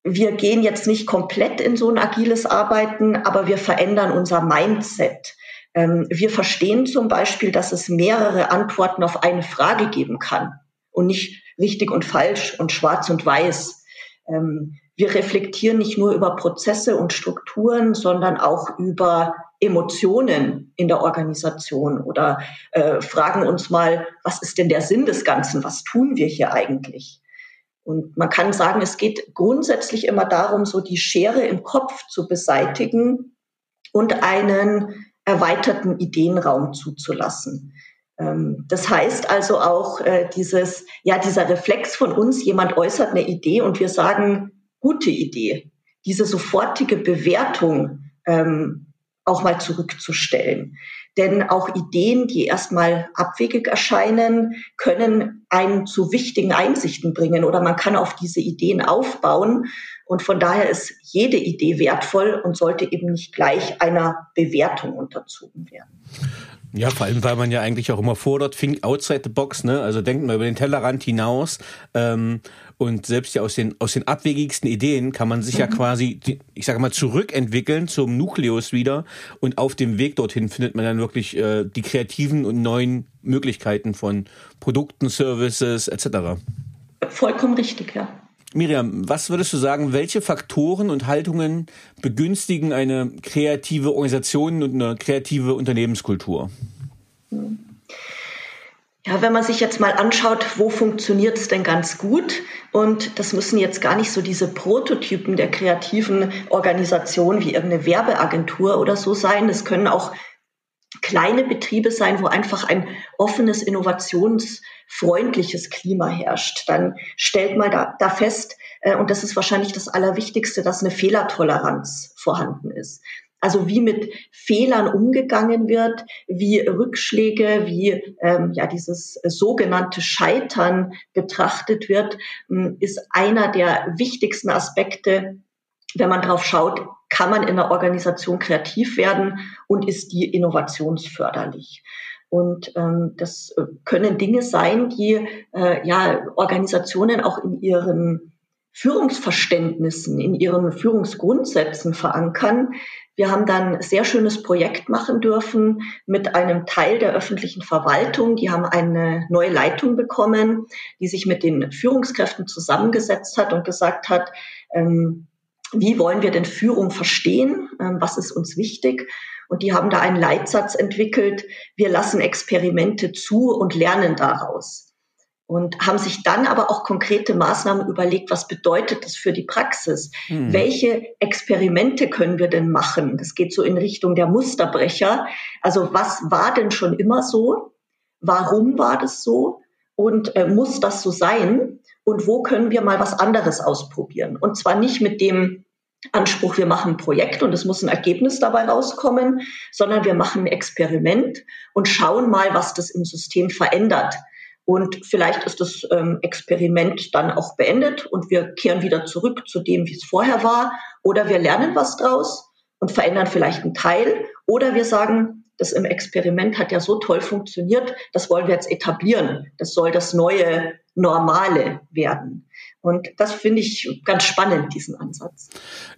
Speaker 2: wir gehen jetzt nicht komplett in so ein agiles Arbeiten, aber wir verändern unser Mindset. Ähm, wir verstehen zum Beispiel, dass es mehrere Antworten auf eine Frage geben kann und nicht richtig und falsch und schwarz und weiß. Ähm, wir reflektieren nicht nur über Prozesse und Strukturen, sondern auch über Emotionen in der Organisation oder äh, fragen uns mal, was ist denn der Sinn des Ganzen? Was tun wir hier eigentlich? Und man kann sagen, es geht grundsätzlich immer darum, so die Schere im Kopf zu beseitigen und einen erweiterten Ideenraum zuzulassen. Ähm, das heißt also auch äh, dieses, ja, dieser Reflex von uns, jemand äußert eine Idee und wir sagen, gute Idee. Diese sofortige Bewertung ähm, auch mal zurückzustellen. Denn auch Ideen, die erstmal abwegig erscheinen, können einen zu wichtigen Einsichten bringen oder man kann auf diese Ideen aufbauen. Und von daher ist jede Idee wertvoll und sollte eben nicht gleich einer Bewertung unterzogen werden.
Speaker 3: Ja, vor allem, weil man ja eigentlich auch immer fordert, think outside the box, ne? Also denkt mal über den Tellerrand hinaus. Ähm, und selbst ja aus den, aus den abwegigsten Ideen kann man sich mhm. ja quasi, ich sage mal, zurückentwickeln zum Nukleus wieder. Und auf dem Weg dorthin findet man dann wirklich äh, die kreativen und neuen Möglichkeiten von Produkten, Services etc.
Speaker 2: Vollkommen richtig, ja.
Speaker 3: Miriam, was würdest du sagen, welche Faktoren und Haltungen begünstigen eine kreative Organisation und eine kreative Unternehmenskultur?
Speaker 2: Ja, wenn man sich jetzt mal anschaut, wo funktioniert es denn ganz gut? Und das müssen jetzt gar nicht so diese Prototypen der kreativen Organisation wie irgendeine Werbeagentur oder so sein. Es können auch kleine Betriebe sein, wo einfach ein offenes, innovationsfreundliches Klima herrscht. Dann stellt man da, da fest, äh, und das ist wahrscheinlich das Allerwichtigste, dass eine Fehlertoleranz vorhanden ist. Also wie mit Fehlern umgegangen wird, wie Rückschläge, wie ähm, ja dieses sogenannte Scheitern betrachtet wird, ähm, ist einer der wichtigsten Aspekte, wenn man drauf schaut, kann man in der Organisation kreativ werden und ist die innovationsförderlich. Und ähm, das äh, können Dinge sein, die äh, ja Organisationen auch in ihren Führungsverständnissen, in ihren Führungsgrundsätzen verankern. Wir haben dann ein sehr schönes Projekt machen dürfen mit einem Teil der öffentlichen Verwaltung. Die haben eine neue Leitung bekommen, die sich mit den Führungskräften zusammengesetzt hat und gesagt hat, ähm, wie wollen wir denn Führung verstehen? Ähm, was ist uns wichtig? Und die haben da einen Leitsatz entwickelt, wir lassen Experimente zu und lernen daraus. Und haben sich dann aber auch konkrete Maßnahmen überlegt, was bedeutet das für die Praxis? Mhm. Welche Experimente können wir denn machen? Das geht so in Richtung der Musterbrecher. Also was war denn schon immer so? Warum war das so? Und äh, muss das so sein? Und wo können wir mal was anderes ausprobieren? Und zwar nicht mit dem Anspruch, wir machen ein Projekt und es muss ein Ergebnis dabei rauskommen, sondern wir machen ein Experiment und schauen mal, was das im System verändert. Und vielleicht ist das ähm, Experiment dann auch beendet und wir kehren wieder zurück zu dem, wie es vorher war. Oder wir lernen was draus und verändern vielleicht einen Teil. Oder wir sagen, das im Experiment hat ja so toll funktioniert, das wollen wir jetzt etablieren. Das soll das neue Normale werden. Und das finde ich ganz spannend, diesen Ansatz.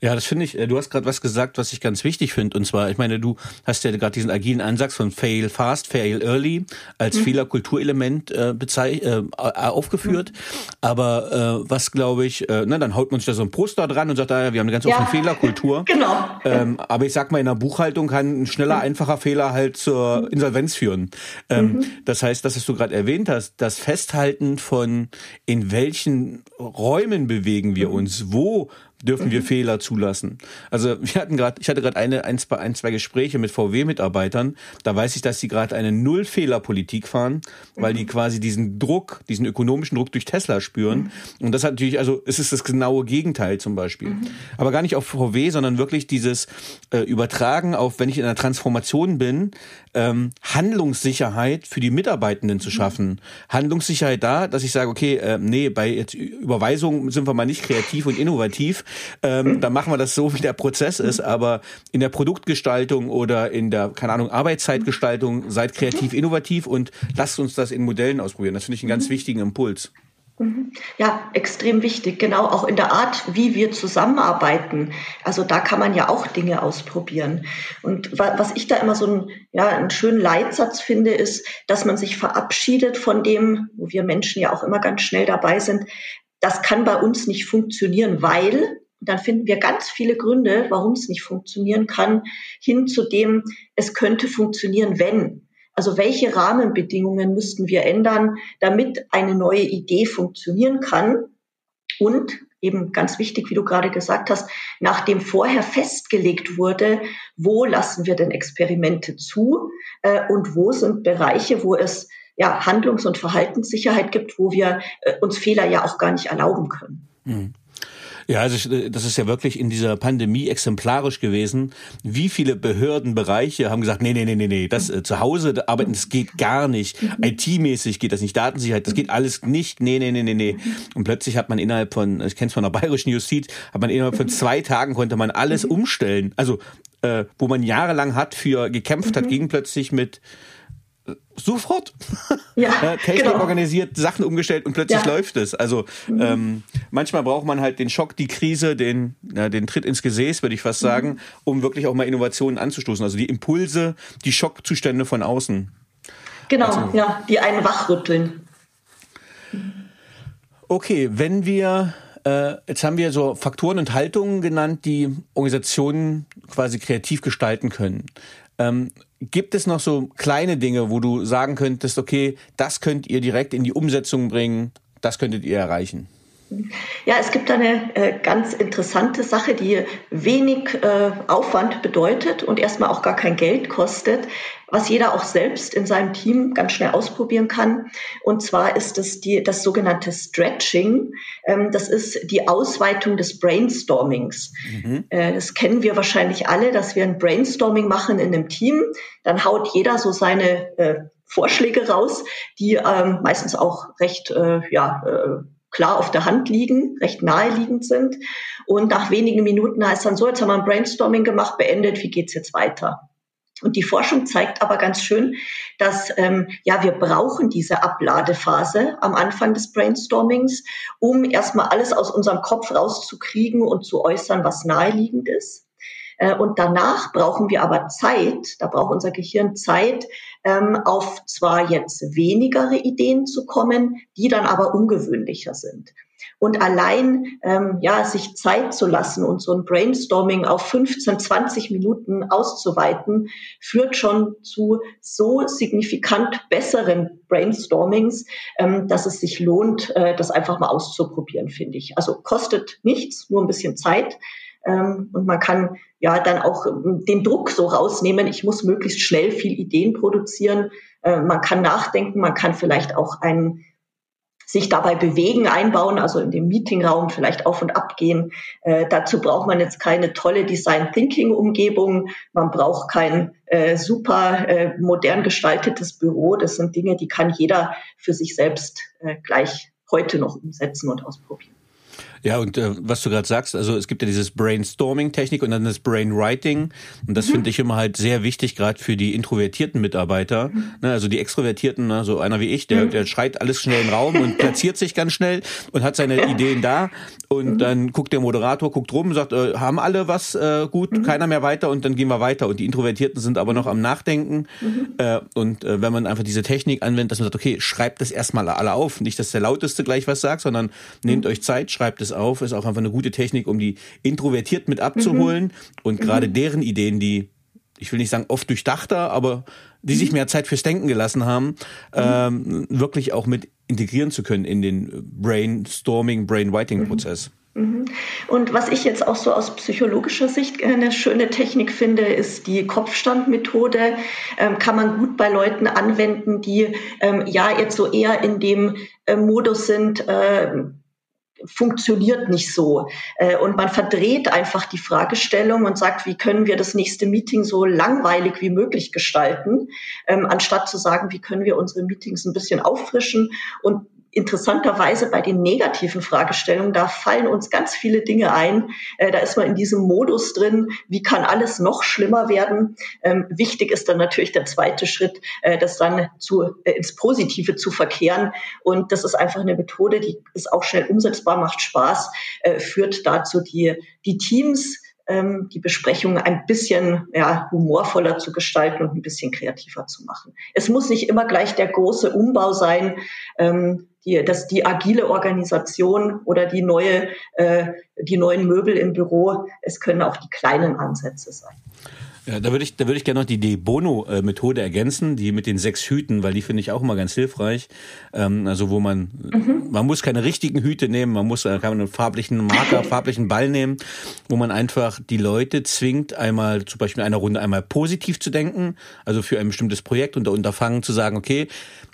Speaker 3: Ja, das finde ich, äh, du hast gerade was gesagt, was ich ganz wichtig finde. Und zwar, ich meine, du hast ja gerade diesen agilen Ansatz von Fail Fast, Fail Early als mhm. Fehlerkulturelement äh, äh, aufgeführt. Mhm. Aber äh, was glaube ich, äh, na, dann haut man sich da so ein Poster dran und sagt, ah, wir haben eine ganz offene ja. Fehlerkultur.
Speaker 2: genau.
Speaker 3: Ähm, aber ich sag mal, in der Buchhaltung kann ein schneller, mhm. einfacher Fehler halt zur Insolvenz führen. Ähm, mhm. Das heißt, das, was du gerade erwähnt hast, das Festhalten von in welchen Räumen bewegen wir mhm. uns? Wo dürfen wir mhm. Fehler zulassen. Also wir hatten gerade, ich hatte gerade eine, ein, zwei, ein, zwei Gespräche mit VW-Mitarbeitern. Da weiß ich, dass sie gerade eine Null-Fehler-Politik fahren, weil die mhm. quasi diesen Druck, diesen ökonomischen Druck durch Tesla spüren. Mhm. Und das hat natürlich, also es ist das genaue Gegenteil zum Beispiel. Mhm. Aber gar nicht auf VW, sondern wirklich dieses äh, Übertragen auf, wenn ich in einer Transformation bin, ähm, Handlungssicherheit für die Mitarbeitenden zu schaffen. Handlungssicherheit da, dass ich sage, okay, äh, nee, bei jetzt Überweisung sind wir mal nicht kreativ und innovativ, ähm, dann machen wir das so, wie der Prozess ist, aber in der Produktgestaltung oder in der, keine Ahnung, Arbeitszeitgestaltung seid kreativ, innovativ und lasst uns das in Modellen ausprobieren. Das finde ich einen ganz wichtigen Impuls.
Speaker 2: Mhm. Ja, extrem wichtig. Genau auch in der Art, wie wir zusammenarbeiten. Also da kann man ja auch Dinge ausprobieren. Und was ich da immer so ein, ja, einen schönen Leitsatz finde, ist, dass man sich verabschiedet von dem, wo wir Menschen ja auch immer ganz schnell dabei sind. Das kann bei uns nicht funktionieren, weil, dann finden wir ganz viele Gründe, warum es nicht funktionieren kann, hin zu dem, es könnte funktionieren, wenn. Also welche Rahmenbedingungen müssten wir ändern, damit eine neue Idee funktionieren kann? Und eben ganz wichtig, wie du gerade gesagt hast, nachdem vorher festgelegt wurde, wo lassen wir denn Experimente zu äh, und wo sind Bereiche, wo es ja Handlungs- und Verhaltenssicherheit gibt, wo wir äh, uns Fehler ja auch gar nicht erlauben können. Mhm.
Speaker 3: Ja, also äh, das ist ja wirklich in dieser Pandemie exemplarisch gewesen. Wie viele Behördenbereiche haben gesagt, nee, nee, nee, nee, nee, das äh, zu Hause arbeiten, das geht gar nicht. IT-mäßig geht das nicht, Datensicherheit, das geht alles nicht. Nee, nee, nee, nee, nee. Und plötzlich hat man innerhalb von, ich kenne es von der bayerischen Justiz, hat man innerhalb von zwei Tagen konnte man alles umstellen. Also äh, wo man jahrelang hat für gekämpft hat, ging plötzlich mit sofort ja, Technik genau. organisiert, Sachen umgestellt und plötzlich ja. läuft es. Also mhm. ähm, manchmal braucht man halt den Schock, die Krise, den, ja, den Tritt ins Gesäß, würde ich fast mhm. sagen, um wirklich auch mal Innovationen anzustoßen. Also die Impulse, die Schockzustände von außen.
Speaker 2: Genau, also, ja, die einen wachrütteln.
Speaker 3: Okay, wenn wir äh, jetzt haben wir so Faktoren und Haltungen genannt, die Organisationen quasi kreativ gestalten können. Gibt es noch so kleine Dinge, wo du sagen könntest, okay, das könnt ihr direkt in die Umsetzung bringen, das könntet ihr erreichen?
Speaker 2: Ja, es gibt eine äh, ganz interessante Sache, die wenig äh, Aufwand bedeutet und erstmal auch gar kein Geld kostet, was jeder auch selbst in seinem Team ganz schnell ausprobieren kann. Und zwar ist es die, das sogenannte Stretching. Ähm, das ist die Ausweitung des Brainstormings. Mhm. Äh, das kennen wir wahrscheinlich alle, dass wir ein Brainstorming machen in einem Team. Dann haut jeder so seine äh, Vorschläge raus, die ähm, meistens auch recht äh, ja, äh, klar auf der Hand liegen, recht naheliegend sind. Und nach wenigen Minuten heißt dann so, jetzt haben wir ein Brainstorming gemacht, beendet, wie geht's jetzt weiter? Und die Forschung zeigt aber ganz schön, dass ähm, ja wir brauchen diese Abladephase am Anfang des Brainstormings, um erstmal alles aus unserem Kopf rauszukriegen und zu äußern, was naheliegend ist. Äh, und danach brauchen wir aber Zeit, da braucht unser Gehirn Zeit, ähm, auf zwar jetzt wenigere Ideen zu kommen, die dann aber ungewöhnlicher sind. Und allein ähm, ja, sich Zeit zu lassen und so ein Brainstorming auf 15, 20 Minuten auszuweiten, führt schon zu so signifikant besseren Brainstormings, ähm, dass es sich lohnt, äh, das einfach mal auszuprobieren, finde ich. Also kostet nichts, nur ein bisschen Zeit. Ähm, und man kann ja dann auch ähm, den Druck so rausnehmen, ich muss möglichst schnell viel Ideen produzieren. Äh, man kann nachdenken, man kann vielleicht auch ein sich dabei bewegen einbauen, also in dem Meetingraum vielleicht auf und ab gehen. Äh, dazu braucht man jetzt keine tolle Design Thinking Umgebung. Man braucht kein äh, super äh, modern gestaltetes Büro. Das sind Dinge, die kann jeder für sich selbst äh, gleich heute noch umsetzen und ausprobieren.
Speaker 3: Ja, und äh, was du gerade sagst, also es gibt ja dieses Brainstorming-Technik und dann das Brainwriting. Und das mhm. finde ich immer halt sehr wichtig, gerade für die introvertierten Mitarbeiter. Mhm. Ne, also die Extrovertierten, ne, so einer wie ich, der, mhm. der schreit alles schnell in den Raum und platziert sich ganz schnell und hat seine Ideen da. Und mhm. dann guckt der Moderator, guckt rum, sagt, äh, haben alle was äh, gut, mhm. keiner mehr weiter und dann gehen wir weiter. Und die Introvertierten sind aber noch am Nachdenken. Mhm. Äh, und äh, wenn man einfach diese Technik anwendet, dass man sagt, okay, schreibt das erstmal alle auf. Nicht, dass der Lauteste gleich was sagt, sondern nehmt euch Zeit, schreibt es auf, ist auch einfach eine gute Technik, um die introvertiert mit abzuholen mhm. und gerade mhm. deren Ideen, die ich will nicht sagen oft durchdachter, aber die sich mhm. mehr Zeit fürs Denken gelassen haben, mhm. ähm, wirklich auch mit integrieren zu können in den Brainstorming, Brainwriting-Prozess.
Speaker 2: Mhm. Und was ich jetzt auch so aus psychologischer Sicht eine schöne Technik finde, ist die Kopfstandmethode. Ähm, kann man gut bei Leuten anwenden, die ähm, ja jetzt so eher in dem äh, Modus sind, äh, funktioniert nicht so. Äh, und man verdreht einfach die Fragestellung und sagt, wie können wir das nächste Meeting so langweilig wie möglich gestalten, ähm, anstatt zu sagen, wie können wir unsere Meetings ein bisschen auffrischen und interessanterweise bei den negativen Fragestellungen, da fallen uns ganz viele Dinge ein. Äh, da ist man in diesem Modus drin, wie kann alles noch schlimmer werden. Ähm, wichtig ist dann natürlich der zweite Schritt, äh, das dann zu, äh, ins Positive zu verkehren. Und das ist einfach eine Methode, die ist auch schnell umsetzbar, macht Spaß, führt dazu, die, die Teams ähm, die Besprechung ein bisschen ja, humorvoller zu gestalten und ein bisschen kreativer zu machen. Es muss nicht immer gleich der große Umbau sein, ähm, die, dass die agile Organisation oder die neue, äh, die neuen Möbel im Büro, es können auch die kleinen Ansätze sein.
Speaker 3: Ja, da würde ich, da würde ich gerne noch die De Bono-Methode ergänzen, die mit den sechs Hüten, weil die finde ich auch immer ganz hilfreich. Ähm, also wo man, mhm. man muss keine richtigen Hüte nehmen, man muss, kann man einen farblichen Marker, farblichen Ball nehmen, wo man einfach die Leute zwingt, einmal zum Beispiel in einer Runde einmal positiv zu denken, also für ein bestimmtes Projekt und Unterfangen zu sagen, okay,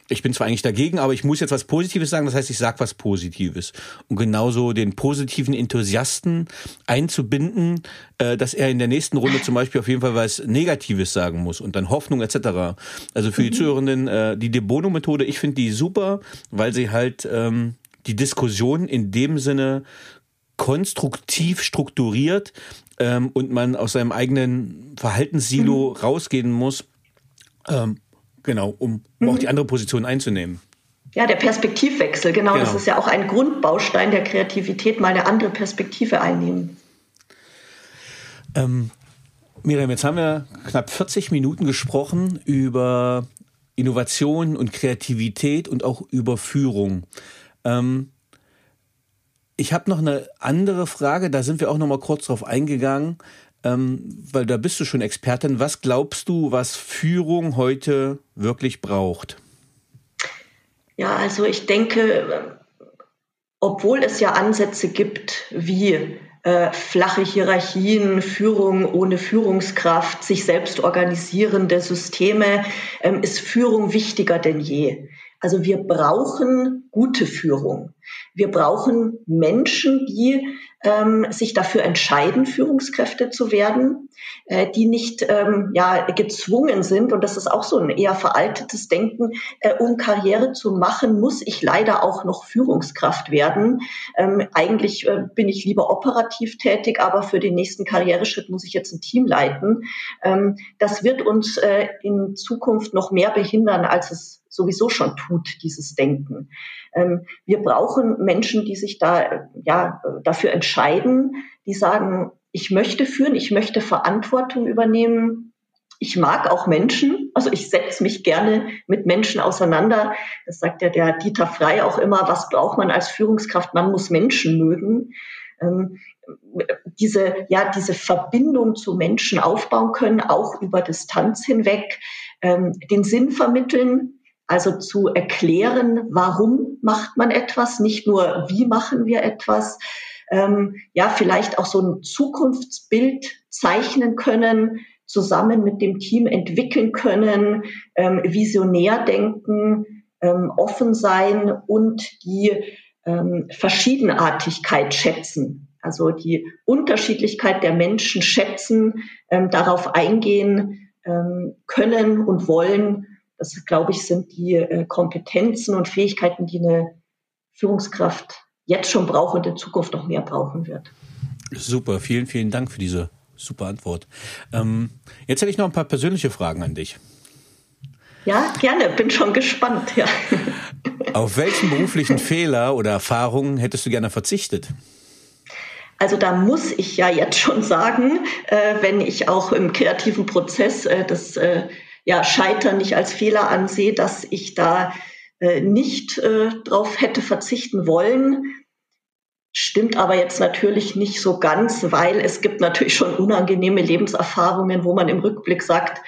Speaker 3: ich bin zwar eigentlich dagegen, aber ich muss jetzt was Positives sagen, das heißt, ich sage was Positives. Und genauso den positiven Enthusiasten einzubinden, äh, dass er in der nächsten Runde zum Beispiel auf jeden Fall was Negatives sagen muss und dann Hoffnung etc. Also für die mhm. Zuhörenden, äh, die De Bono-Methode, ich finde die super, weil sie halt ähm, die Diskussion in dem Sinne konstruktiv strukturiert ähm, und man aus seinem eigenen Verhaltenssilo mhm. rausgehen muss. Ähm, Genau, um, um auch die mhm. andere Position einzunehmen.
Speaker 2: Ja, der Perspektivwechsel, genau, genau, Das ist ja auch ein Grundbaustein der Kreativität, mal eine andere Perspektive einnehmen.
Speaker 3: Ähm, Miriam, jetzt haben wir knapp 40 Minuten gesprochen über Innovation und Kreativität und auch über Führung. Ähm, ich habe noch eine andere Frage, da sind wir auch noch mal kurz drauf eingegangen ähm, weil da bist du schon Expertin. Was glaubst du, was Führung heute wirklich braucht?
Speaker 2: Ja, also ich denke, obwohl es ja Ansätze gibt wie äh, flache Hierarchien, Führung ohne Führungskraft, sich selbst organisierende Systeme, ähm, ist Führung wichtiger denn je. Also wir brauchen gute Führung. Wir brauchen Menschen, die ähm, sich dafür entscheiden, Führungskräfte zu werden, äh, die nicht ähm, ja, gezwungen sind, und das ist auch so ein eher veraltetes Denken, äh, um Karriere zu machen, muss ich leider auch noch Führungskraft werden. Ähm, eigentlich äh, bin ich lieber operativ tätig, aber für den nächsten Karriereschritt muss ich jetzt ein Team leiten. Ähm, das wird uns äh, in Zukunft noch mehr behindern, als es sowieso schon tut, dieses Denken. Ähm, wir brauchen Menschen, die sich da ja dafür entscheiden, die sagen, ich möchte führen, ich möchte Verantwortung übernehmen. Ich mag auch Menschen, also ich setze mich gerne mit Menschen auseinander. Das sagt ja der Dieter Frei auch immer, was braucht man als Führungskraft? Man muss Menschen mögen. Ähm, diese, ja, diese Verbindung zu Menschen aufbauen können, auch über Distanz hinweg, ähm, den Sinn vermitteln, also zu erklären, warum macht man etwas, nicht nur wie machen wir etwas, ähm, ja, vielleicht auch so ein Zukunftsbild zeichnen können, zusammen mit dem Team entwickeln können, ähm, visionär denken, ähm, offen sein und die ähm, Verschiedenartigkeit schätzen. Also die Unterschiedlichkeit der Menschen schätzen, ähm, darauf eingehen ähm, können und wollen das, glaube ich, sind die äh, Kompetenzen und Fähigkeiten, die eine Führungskraft jetzt schon braucht und in Zukunft noch mehr brauchen wird.
Speaker 3: Super, vielen, vielen Dank für diese super Antwort. Ähm, jetzt hätte ich noch ein paar persönliche Fragen an dich.
Speaker 2: Ja, gerne, bin schon gespannt. Ja.
Speaker 3: Auf welchen beruflichen Fehler oder Erfahrungen hättest du gerne verzichtet?
Speaker 2: Also da muss ich ja jetzt schon sagen, äh, wenn ich auch im kreativen Prozess äh, das äh, ja, Scheitern nicht als Fehler ansehe, dass ich da äh, nicht äh, drauf hätte verzichten wollen. Stimmt aber jetzt natürlich nicht so ganz, weil es gibt natürlich schon unangenehme Lebenserfahrungen, wo man im Rückblick sagt,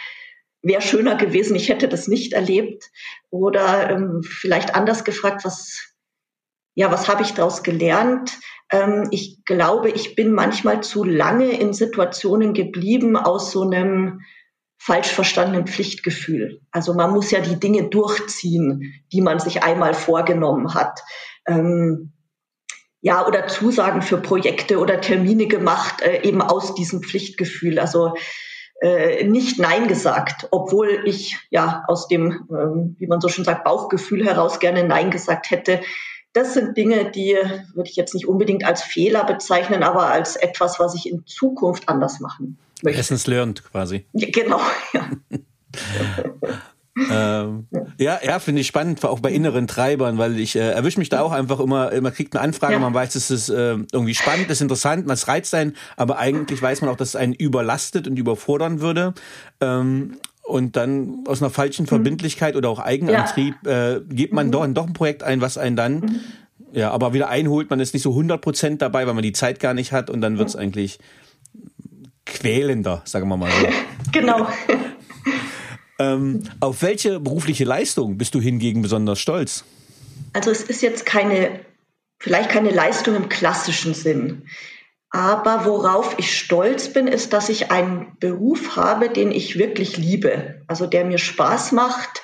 Speaker 2: wäre schöner gewesen, ich hätte das nicht erlebt. Oder ähm, vielleicht anders gefragt, was, ja, was habe ich daraus gelernt? Ähm, ich glaube, ich bin manchmal zu lange in Situationen geblieben aus so einem falsch verstandenen Pflichtgefühl. Also man muss ja die Dinge durchziehen, die man sich einmal vorgenommen hat. Ähm, ja, oder Zusagen für Projekte oder Termine gemacht, äh, eben aus diesem Pflichtgefühl. Also äh, nicht Nein gesagt, obwohl ich ja aus dem, ähm, wie man so schön sagt, Bauchgefühl heraus gerne Nein gesagt hätte. Das sind Dinge, die würde ich jetzt nicht unbedingt als Fehler bezeichnen, aber als etwas, was ich in Zukunft anders machen.
Speaker 3: Lessons learned quasi.
Speaker 2: Ja, genau, ja.
Speaker 3: ähm, ja, ja, finde ich spannend, auch bei inneren Treibern, weil ich äh, erwische mich da auch einfach immer, man kriegt eine Anfrage, ja. man weiß, es ist äh, irgendwie spannend, es ist interessant, man reizt einen, aber eigentlich weiß man auch, dass es einen überlastet und überfordern würde. Ähm, und dann aus einer falschen mhm. Verbindlichkeit oder auch Eigenantrieb ja. äh, gibt man mhm. doch, doch ein Projekt ein, was einen dann mhm. ja, aber wieder einholt. Man ist nicht so 100 Prozent dabei, weil man die Zeit gar nicht hat und dann wird es mhm. eigentlich quälender, sagen wir mal
Speaker 2: genau.
Speaker 3: ähm, auf welche berufliche Leistung bist du hingegen besonders stolz?
Speaker 2: Also es ist jetzt keine, vielleicht keine Leistung im klassischen Sinn. Aber worauf ich stolz bin, ist, dass ich einen Beruf habe, den ich wirklich liebe. Also der mir Spaß macht,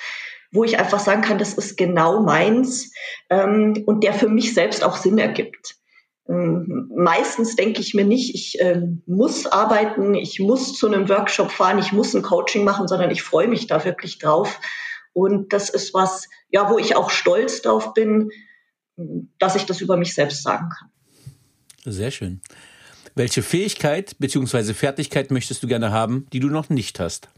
Speaker 2: wo ich einfach sagen kann, das ist genau meins ähm, und der für mich selbst auch Sinn ergibt. Ähm, meistens denke ich mir nicht, ich ähm, muss arbeiten, ich muss zu einem Workshop fahren, ich muss ein Coaching machen, sondern ich freue mich da wirklich drauf. Und das ist was, ja, wo ich auch stolz drauf bin, dass ich das über mich selbst sagen kann.
Speaker 3: Sehr schön. Welche Fähigkeit bzw. Fertigkeit möchtest du gerne haben, die du noch nicht hast?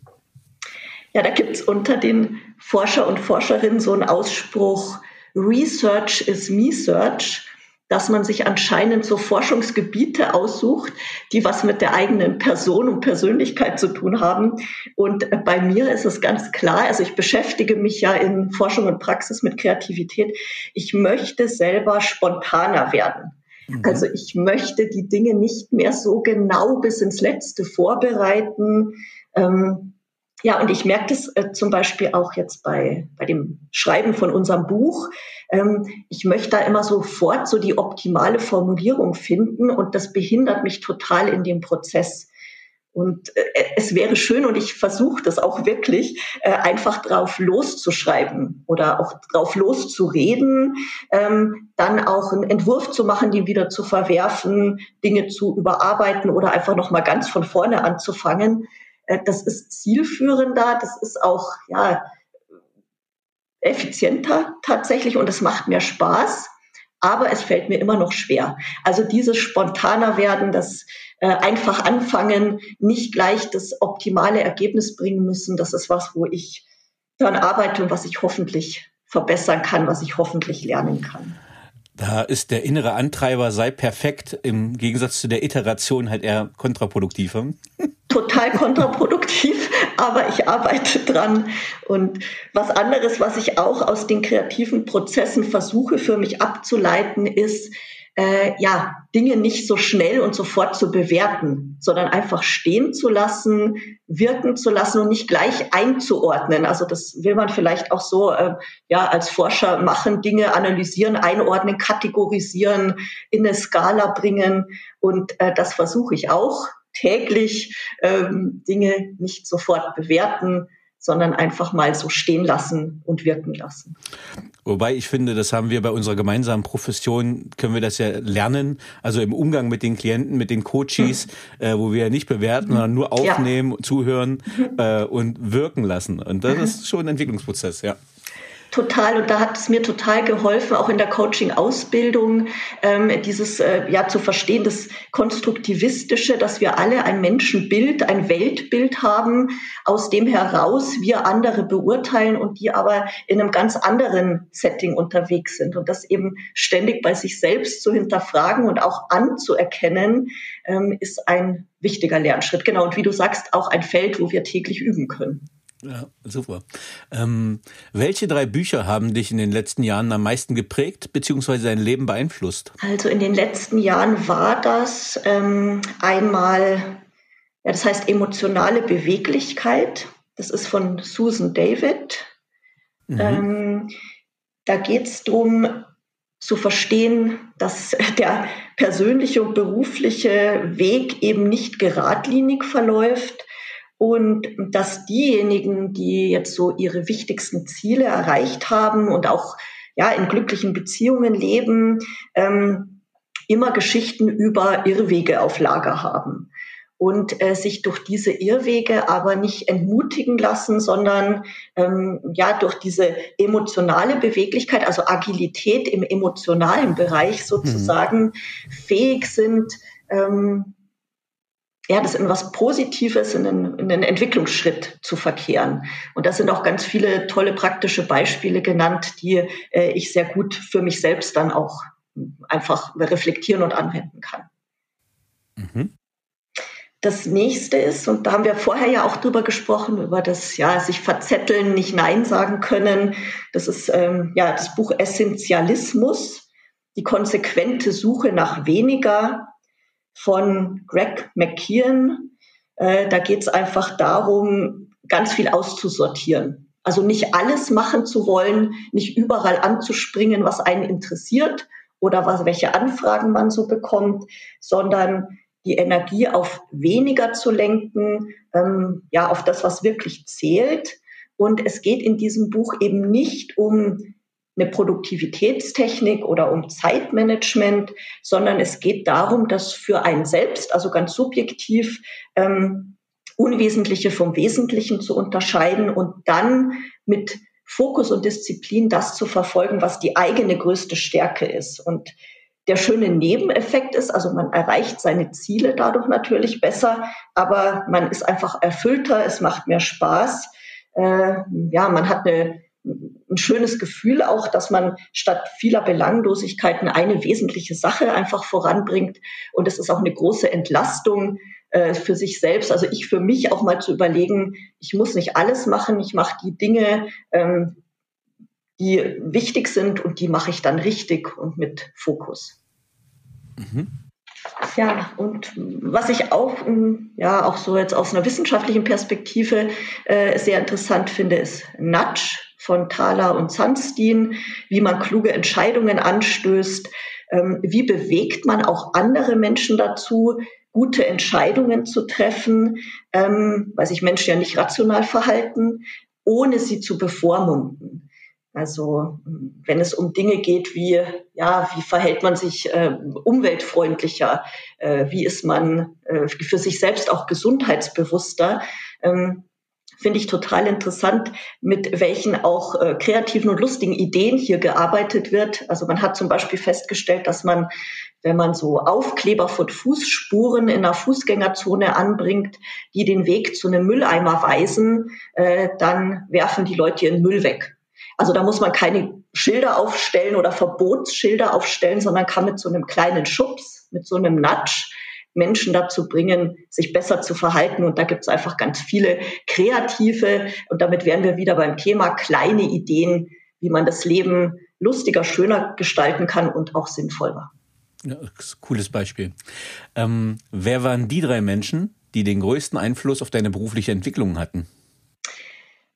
Speaker 2: Ja, da gibt es unter den Forscher und Forscherinnen so einen Ausspruch, Research is me search, dass man sich anscheinend so Forschungsgebiete aussucht, die was mit der eigenen Person und Persönlichkeit zu tun haben. Und bei mir ist es ganz klar, also ich beschäftige mich ja in Forschung und Praxis mit Kreativität. Ich möchte selber spontaner werden. Mhm. Also ich möchte die Dinge nicht mehr so genau bis ins Letzte vorbereiten. Ähm, ja, und ich merke das äh, zum Beispiel auch jetzt bei, bei dem Schreiben von unserem Buch. Ähm, ich möchte da immer sofort so die optimale Formulierung finden und das behindert mich total in dem Prozess. Und äh, es wäre schön, und ich versuche das auch wirklich, äh, einfach drauf loszuschreiben oder auch drauf loszureden, ähm, dann auch einen Entwurf zu machen, den wieder zu verwerfen, Dinge zu überarbeiten oder einfach nochmal ganz von vorne anzufangen. Äh, das ist zielführender, das ist auch ja, effizienter tatsächlich und es macht mehr Spaß, aber es fällt mir immer noch schwer. Also dieses spontaner werden, das äh, einfach anfangen, nicht gleich das optimale Ergebnis bringen müssen, das ist was, wo ich dann arbeite und was ich hoffentlich verbessern kann, was ich hoffentlich lernen kann.
Speaker 3: Da ist der innere Antreiber sei perfekt im Gegensatz zu der Iteration halt eher kontraproduktiv.
Speaker 2: Total kontraproduktiv, aber ich arbeite dran. Und was anderes, was ich auch aus den kreativen Prozessen versuche für mich abzuleiten, ist, äh, ja, Dinge nicht so schnell und sofort zu bewerten, sondern einfach stehen zu lassen, wirken zu lassen und nicht gleich einzuordnen. Also das will man vielleicht auch so äh, ja als Forscher machen, Dinge analysieren, einordnen, kategorisieren, in eine Skala bringen. Und äh, das versuche ich auch täglich, ähm, Dinge nicht sofort bewerten, sondern einfach mal so stehen lassen und wirken lassen.
Speaker 3: Wobei ich finde, das haben wir bei unserer gemeinsamen Profession, können wir das ja lernen, also im Umgang mit den Klienten, mit den Coaches, mhm. äh, wo wir ja nicht bewerten, sondern nur aufnehmen, ja. zuhören äh, und wirken lassen. Und das mhm. ist schon ein Entwicklungsprozess, ja.
Speaker 2: Total. Und da hat es mir total geholfen, auch in der Coaching-Ausbildung, ähm, dieses äh, ja zu verstehen, das Konstruktivistische, dass wir alle ein Menschenbild, ein Weltbild haben, aus dem heraus wir andere beurteilen und die aber in einem ganz anderen Setting unterwegs sind. Und das eben ständig bei sich selbst zu hinterfragen und auch anzuerkennen, ähm, ist ein wichtiger Lernschritt. Genau. Und wie du sagst, auch ein Feld, wo wir täglich üben können.
Speaker 3: Ja, super. Ähm, welche drei Bücher haben dich in den letzten Jahren am meisten geprägt bzw. dein Leben beeinflusst?
Speaker 2: Also in den letzten Jahren war das ähm, einmal, ja, das heißt emotionale Beweglichkeit. Das ist von Susan David. Mhm. Ähm, da geht es darum, zu verstehen, dass der persönliche und berufliche Weg eben nicht geradlinig verläuft, und dass diejenigen, die jetzt so ihre wichtigsten Ziele erreicht haben und auch ja in glücklichen Beziehungen leben, ähm, immer Geschichten über Irrwege auf Lager haben und äh, sich durch diese Irrwege aber nicht entmutigen lassen, sondern ähm, ja durch diese emotionale Beweglichkeit, also Agilität im emotionalen Bereich sozusagen mhm. fähig sind, ähm, ja, das in was Positives, in einen, in einen Entwicklungsschritt zu verkehren. Und da sind auch ganz viele tolle praktische Beispiele genannt, die äh, ich sehr gut für mich selbst dann auch einfach reflektieren und anwenden kann. Mhm. Das nächste ist, und da haben wir vorher ja auch drüber gesprochen, über das, ja, sich verzetteln, nicht Nein sagen können. Das ist, ähm, ja, das Buch Essentialismus, die konsequente Suche nach weniger, von Greg McKeon. Äh, da geht es einfach darum, ganz viel auszusortieren. Also nicht alles machen zu wollen, nicht überall anzuspringen, was einen interessiert oder was, welche Anfragen man so bekommt, sondern die Energie auf weniger zu lenken, ähm, ja, auf das, was wirklich zählt. Und es geht in diesem Buch eben nicht um eine Produktivitätstechnik oder um Zeitmanagement, sondern es geht darum, dass für einen selbst, also ganz subjektiv, ähm, Unwesentliche vom Wesentlichen zu unterscheiden und dann mit Fokus und Disziplin das zu verfolgen, was die eigene größte Stärke ist. Und der schöne Nebeneffekt ist, also man erreicht seine Ziele dadurch natürlich besser, aber man ist einfach erfüllter, es macht mehr Spaß. Äh, ja, man hat eine, ein schönes Gefühl auch, dass man statt vieler Belanglosigkeiten eine wesentliche Sache einfach voranbringt. Und es ist auch eine große Entlastung äh, für sich selbst. Also ich für mich auch mal zu überlegen, ich muss nicht alles machen, ich mache die Dinge, ähm, die wichtig sind und die mache ich dann richtig und mit Fokus. Mhm. Ja, und was ich auch, ähm, ja, auch so jetzt aus einer wissenschaftlichen Perspektive äh, sehr interessant finde, ist Nudge von Thaler und Sunstein, wie man kluge Entscheidungen anstößt, ähm, wie bewegt man auch andere Menschen dazu, gute Entscheidungen zu treffen, ähm, weil sich Menschen ja nicht rational verhalten, ohne sie zu bevormunden. Also wenn es um Dinge geht wie, ja, wie verhält man sich äh, umweltfreundlicher, äh, wie ist man äh, für sich selbst auch gesundheitsbewusster, ähm, finde ich total interessant, mit welchen auch äh, kreativen und lustigen Ideen hier gearbeitet wird. Also man hat zum Beispiel festgestellt, dass man, wenn man so Aufkleber von Fußspuren in einer Fußgängerzone anbringt, die den Weg zu einem Mülleimer weisen, äh, dann werfen die Leute ihren Müll weg. Also da muss man keine Schilder aufstellen oder Verbotsschilder aufstellen, sondern kann mit so einem kleinen Schubs, mit so einem Nudge Menschen dazu bringen, sich besser zu verhalten. Und da gibt es einfach ganz viele kreative, und damit wären wir wieder beim Thema, kleine Ideen, wie man das Leben lustiger, schöner gestalten kann und auch sinnvoller.
Speaker 3: Ja, cooles Beispiel. Ähm, wer waren die drei Menschen, die den größten Einfluss auf deine berufliche Entwicklung hatten?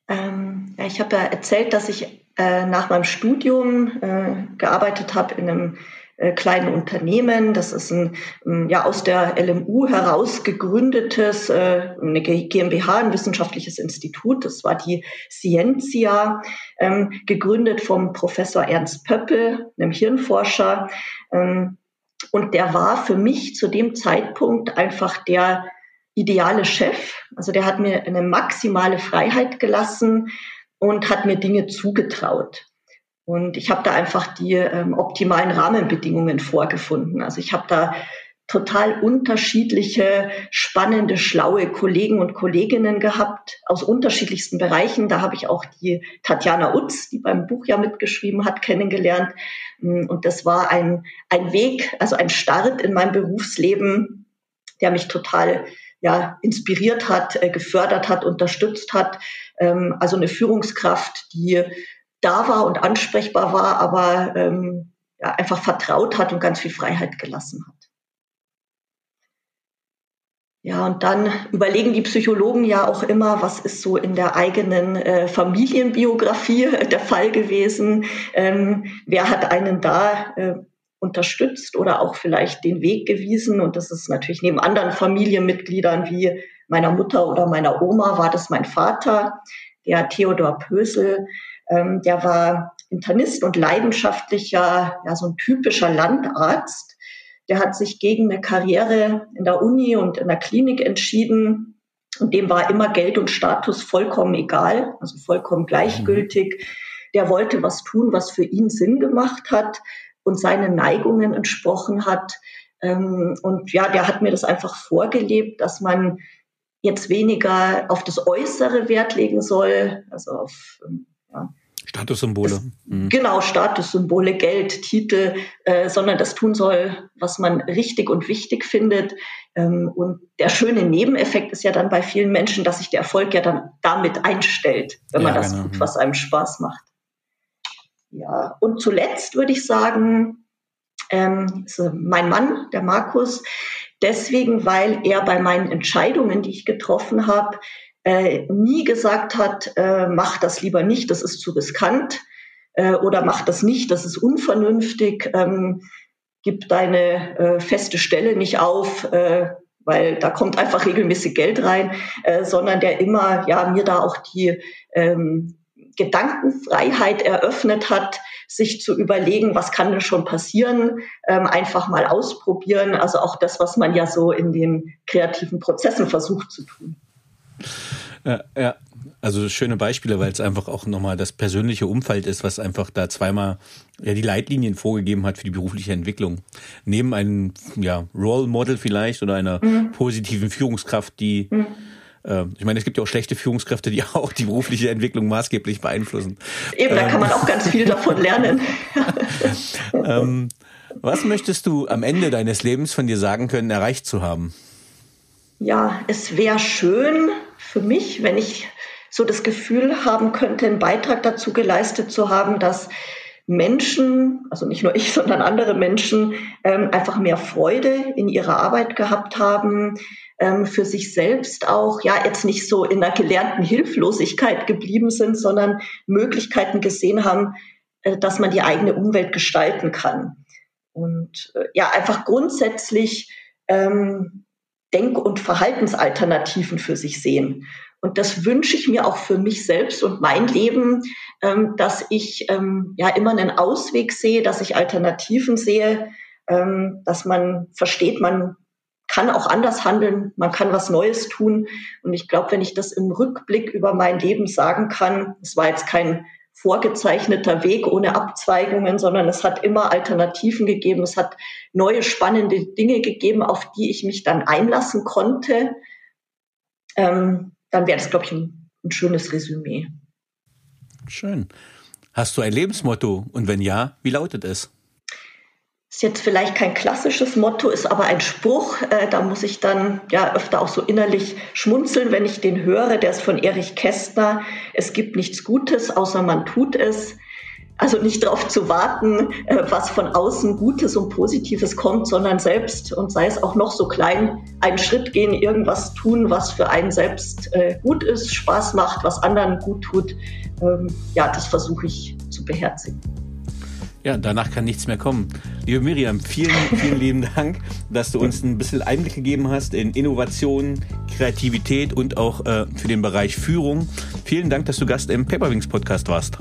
Speaker 2: Ähm, ja, ich habe ja erzählt, dass ich äh, nach meinem Studium äh, gearbeitet habe in einem äh, kleinen Unternehmen. Das ist ein ja aus der LMU heraus gegründetes äh, eine GmbH, ein wissenschaftliches Institut. Das war die Scientia, ähm, gegründet vom Professor Ernst Pöppel, einem Hirnforscher. Ähm, und der war für mich zu dem Zeitpunkt einfach der ideale Chef. Also der hat mir eine maximale Freiheit gelassen und hat mir Dinge zugetraut. Und ich habe da einfach die ähm, optimalen Rahmenbedingungen vorgefunden. Also ich habe da total unterschiedliche, spannende, schlaue Kollegen und Kolleginnen gehabt aus unterschiedlichsten Bereichen. Da habe ich auch die Tatjana Utz, die beim Buch ja mitgeschrieben hat, kennengelernt. Und das war ein, ein Weg, also ein Start in meinem Berufsleben, der mich total ja, inspiriert hat, äh, gefördert hat, unterstützt hat. Ähm, also eine Führungskraft, die da war und ansprechbar war, aber ähm, ja, einfach vertraut hat und ganz viel Freiheit gelassen hat. Ja, und dann überlegen die Psychologen ja auch immer, was ist so in der eigenen äh, Familienbiografie der Fall gewesen? Ähm, wer hat einen da äh, unterstützt oder auch vielleicht den Weg gewiesen. Und das ist natürlich neben anderen Familienmitgliedern wie meiner Mutter oder meiner Oma war das mein Vater, der Theodor Pösel. Ähm, der war Internist und leidenschaftlicher, ja, so ein typischer Landarzt. Der hat sich gegen eine Karriere in der Uni und in der Klinik entschieden. Und dem war immer Geld und Status vollkommen egal, also vollkommen gleichgültig. Der wollte was tun, was für ihn Sinn gemacht hat und seinen Neigungen entsprochen hat. Ähm, und ja, der hat mir das einfach vorgelebt, dass man jetzt weniger auf das Äußere Wert legen soll, also auf ähm,
Speaker 3: ja, Statussymbole.
Speaker 2: mhm. Genau, Statussymbole, Geld, Titel, äh, sondern das tun soll, was man richtig und wichtig findet. Ähm, und der schöne Nebeneffekt ist ja dann bei vielen Menschen, dass sich der Erfolg ja dann damit einstellt, wenn ja, man das genau. tut, was einem Spaß macht. Ja, und zuletzt würde ich sagen, ähm, mein Mann, der Markus, deswegen, weil er bei meinen Entscheidungen, die ich getroffen habe, äh, nie gesagt hat, äh, mach das lieber nicht, das ist zu riskant äh, oder mach das nicht, das ist unvernünftig, ähm, gib deine äh, feste Stelle nicht auf, äh, weil da kommt einfach regelmäßig Geld rein, äh, sondern der immer ja mir da auch die ähm, Gedankenfreiheit eröffnet hat, sich zu überlegen, was kann denn schon passieren, ähm, einfach mal ausprobieren. Also auch das, was man ja so in den kreativen Prozessen versucht zu tun.
Speaker 3: Ja, ja. also schöne Beispiele, weil es einfach auch nochmal das persönliche Umfeld ist, was einfach da zweimal ja die Leitlinien vorgegeben hat für die berufliche Entwicklung. Neben einem ja, Role Model vielleicht oder einer mhm. positiven Führungskraft, die mhm äh, ich meine, es gibt ja auch schlechte Führungskräfte, die auch die berufliche Entwicklung maßgeblich beeinflussen.
Speaker 2: Eben, da kann man ähm, auch ganz viel davon lernen.
Speaker 3: ähm, was möchtest du am Ende deines Lebens von dir sagen können, erreicht zu haben?
Speaker 2: Ja, es wäre schön für mich, wenn ich so das Gefühl haben könnte, einen Beitrag dazu geleistet zu haben, dass Menschen, also nicht nur ich, sondern andere Menschen, ähm, einfach mehr Freude in ihrer Arbeit gehabt haben, ähm, für sich selbst auch, ja, jetzt nicht so in einer gelernten Hilflosigkeit geblieben sind, sondern Möglichkeiten gesehen haben, äh, dass man die eigene Umwelt gestalten kann. Und äh, ja, einfach grundsätzlich ähm, Denk- und Verhaltensalternativen für sich sehen. Und das wünsche ich mir auch für mich selbst und mein Leben, ähm, dass ich ähm, ja immer einen Ausweg sehe, dass ich Alternativen sehe, ähm, dass man versteht, man kann auch anders handeln, man kann was Neues tun. Und ich glaube, wenn ich das im Rückblick über mein Leben sagen kann, es war jetzt kein vorgezeichneter Weg ohne Abzweigungen, sondern es hat immer Alternativen gegeben. Es hat neue spannende Dinge gegeben, auf die ich mich dann einlassen konnte. Ähm, dann wäre das, glaube ich, ein, ein schönes Resümee.
Speaker 3: Schön. Hast du ein Lebensmotto? Und wenn ja, wie lautet es?
Speaker 2: Ist jetzt vielleicht kein klassisches Motto, ist aber ein Spruch. Äh, da muss ich dann ja öfter auch so innerlich schmunzeln, wenn ich den höre. Der ist von Erich Kästner. Es gibt nichts Gutes, außer man tut es. Also nicht darauf zu warten, äh, was von außen Gutes und Positives kommt, sondern selbst und sei es auch noch so klein, einen Schritt gehen, irgendwas tun, was für einen selbst äh, gut ist, Spaß macht, was anderen gut tut. Ähm, ja, das versuche ich zu beherzigen.
Speaker 3: Ja, danach kann nichts mehr kommen. Liebe Miriam, vielen, vielen lieben Dank, dass du uns ein bisschen Einblick gegeben hast in Innovation, Kreativität und auch äh, für den Bereich Führung. Vielen Dank, dass du Gast im Paperwings Podcast warst.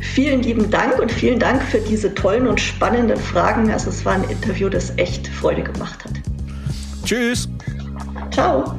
Speaker 2: Vielen lieben Dank und vielen Dank für diese tollen und spannenden Fragen. Also es war ein Interview, das echt Freude gemacht hat.
Speaker 3: Tschüss.
Speaker 2: Ciao.